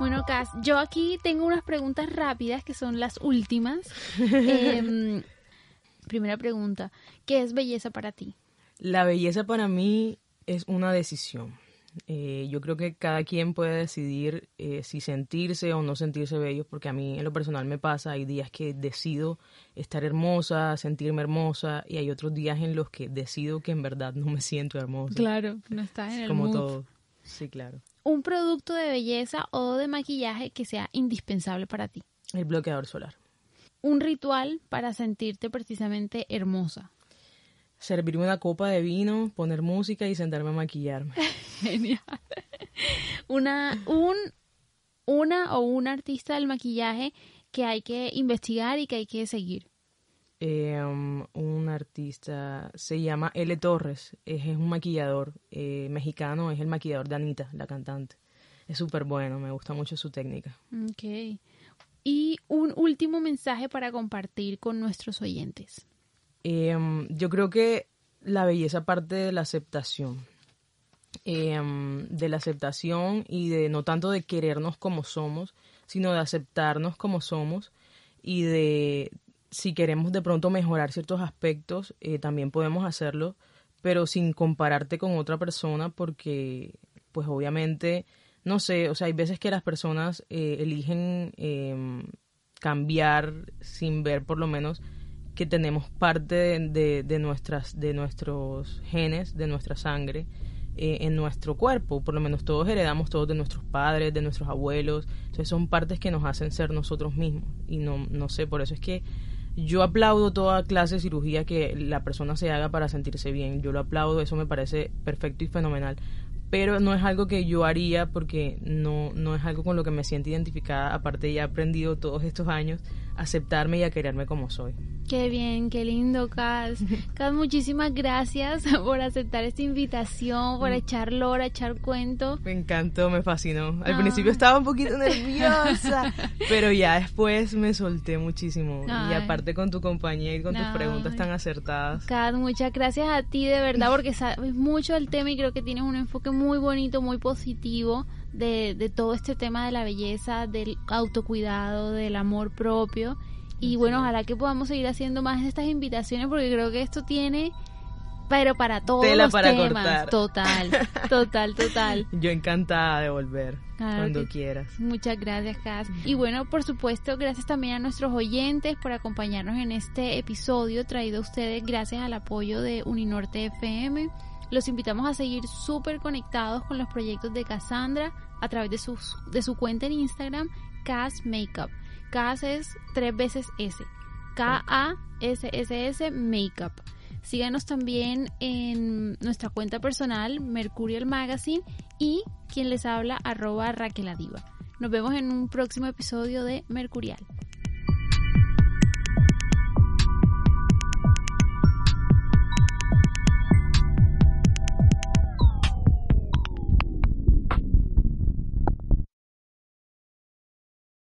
Bueno, Cas, yo aquí tengo unas preguntas rápidas que son las últimas. Em, primera pregunta, ¿qué es belleza para ti? La belleza para mí es una decisión. Eh, yo creo que cada quien puede decidir eh, si sentirse o no sentirse bello, porque a mí en lo personal me pasa, hay días que decido estar hermosa, sentirme hermosa, y hay otros días en los que decido que en verdad no me siento hermosa. Claro, no estás en el Como mood. todo. Sí, claro. Un producto de belleza o de maquillaje que sea indispensable para ti. El bloqueador solar. Un ritual para sentirte precisamente hermosa. Servirme una copa de vino, poner música y sentarme a maquillarme. Genial. Una, un, una o un artista del maquillaje que hay que investigar y que hay que seguir. Eh, um, un artista se llama L. Torres, es, es un maquillador eh, mexicano, es el maquillador de Anita, la cantante. Es súper bueno, me gusta mucho su técnica. Ok. Y un último mensaje para compartir con nuestros oyentes. Eh, yo creo que la belleza parte de la aceptación. Eh, de la aceptación y de no tanto de querernos como somos, sino de aceptarnos como somos y de si queremos de pronto mejorar ciertos aspectos, eh, también podemos hacerlo, pero sin compararte con otra persona porque pues obviamente, no sé, o sea, hay veces que las personas eh, eligen eh, cambiar sin ver por lo menos que tenemos parte de, de, nuestras de nuestros genes, de nuestra sangre eh, en nuestro cuerpo, por lo menos todos heredamos todos de nuestros padres, de nuestros abuelos, entonces son partes que nos hacen ser nosotros mismos. Y no no sé, por eso es que yo aplaudo toda clase de cirugía que la persona se haga para sentirse bien, yo lo aplaudo, eso me parece perfecto y fenomenal, pero no es algo que yo haría porque no, no es algo con lo que me siento identificada, aparte ya he aprendido todos estos años aceptarme y a quererme como soy. Qué bien, qué lindo, Cas. Cas, muchísimas gracias por aceptar esta invitación, por echar lora, echar cuento. Me encantó, me fascinó. Al Ah. principio estaba un poquito nerviosa, pero ya después me solté muchísimo. Y aparte con tu compañía y con tus Ay. preguntas tan acertadas. Kat, muchas gracias a ti de verdad porque sabes mucho del tema y creo que tienes un enfoque muy bonito, muy positivo de, de todo este tema de la belleza, del autocuidado, del amor propio. Y bueno, ojalá que podamos seguir haciendo más de estas invitaciones porque creo que esto tiene, pero para todos Tela los para temas. cortar. Total, total, total. Yo encantada de volver Claro cuando que- quieras. Muchas gracias, Cas. Y bueno, por supuesto, gracias también a nuestros oyentes por acompañarnos en este episodio traído a ustedes gracias al apoyo de Uninorte FM. Los invitamos a seguir súper conectados con los proyectos de Cassandra a través de, de su cuenta en Instagram, Cas Makeup. Cas es tres veces S. K-A-S-S-S Makeup. Síganos también en nuestra cuenta personal, Mercurial Magazine, y quien les habla, arroba Raquel. Nos vemos en un próximo episodio de Mercurial.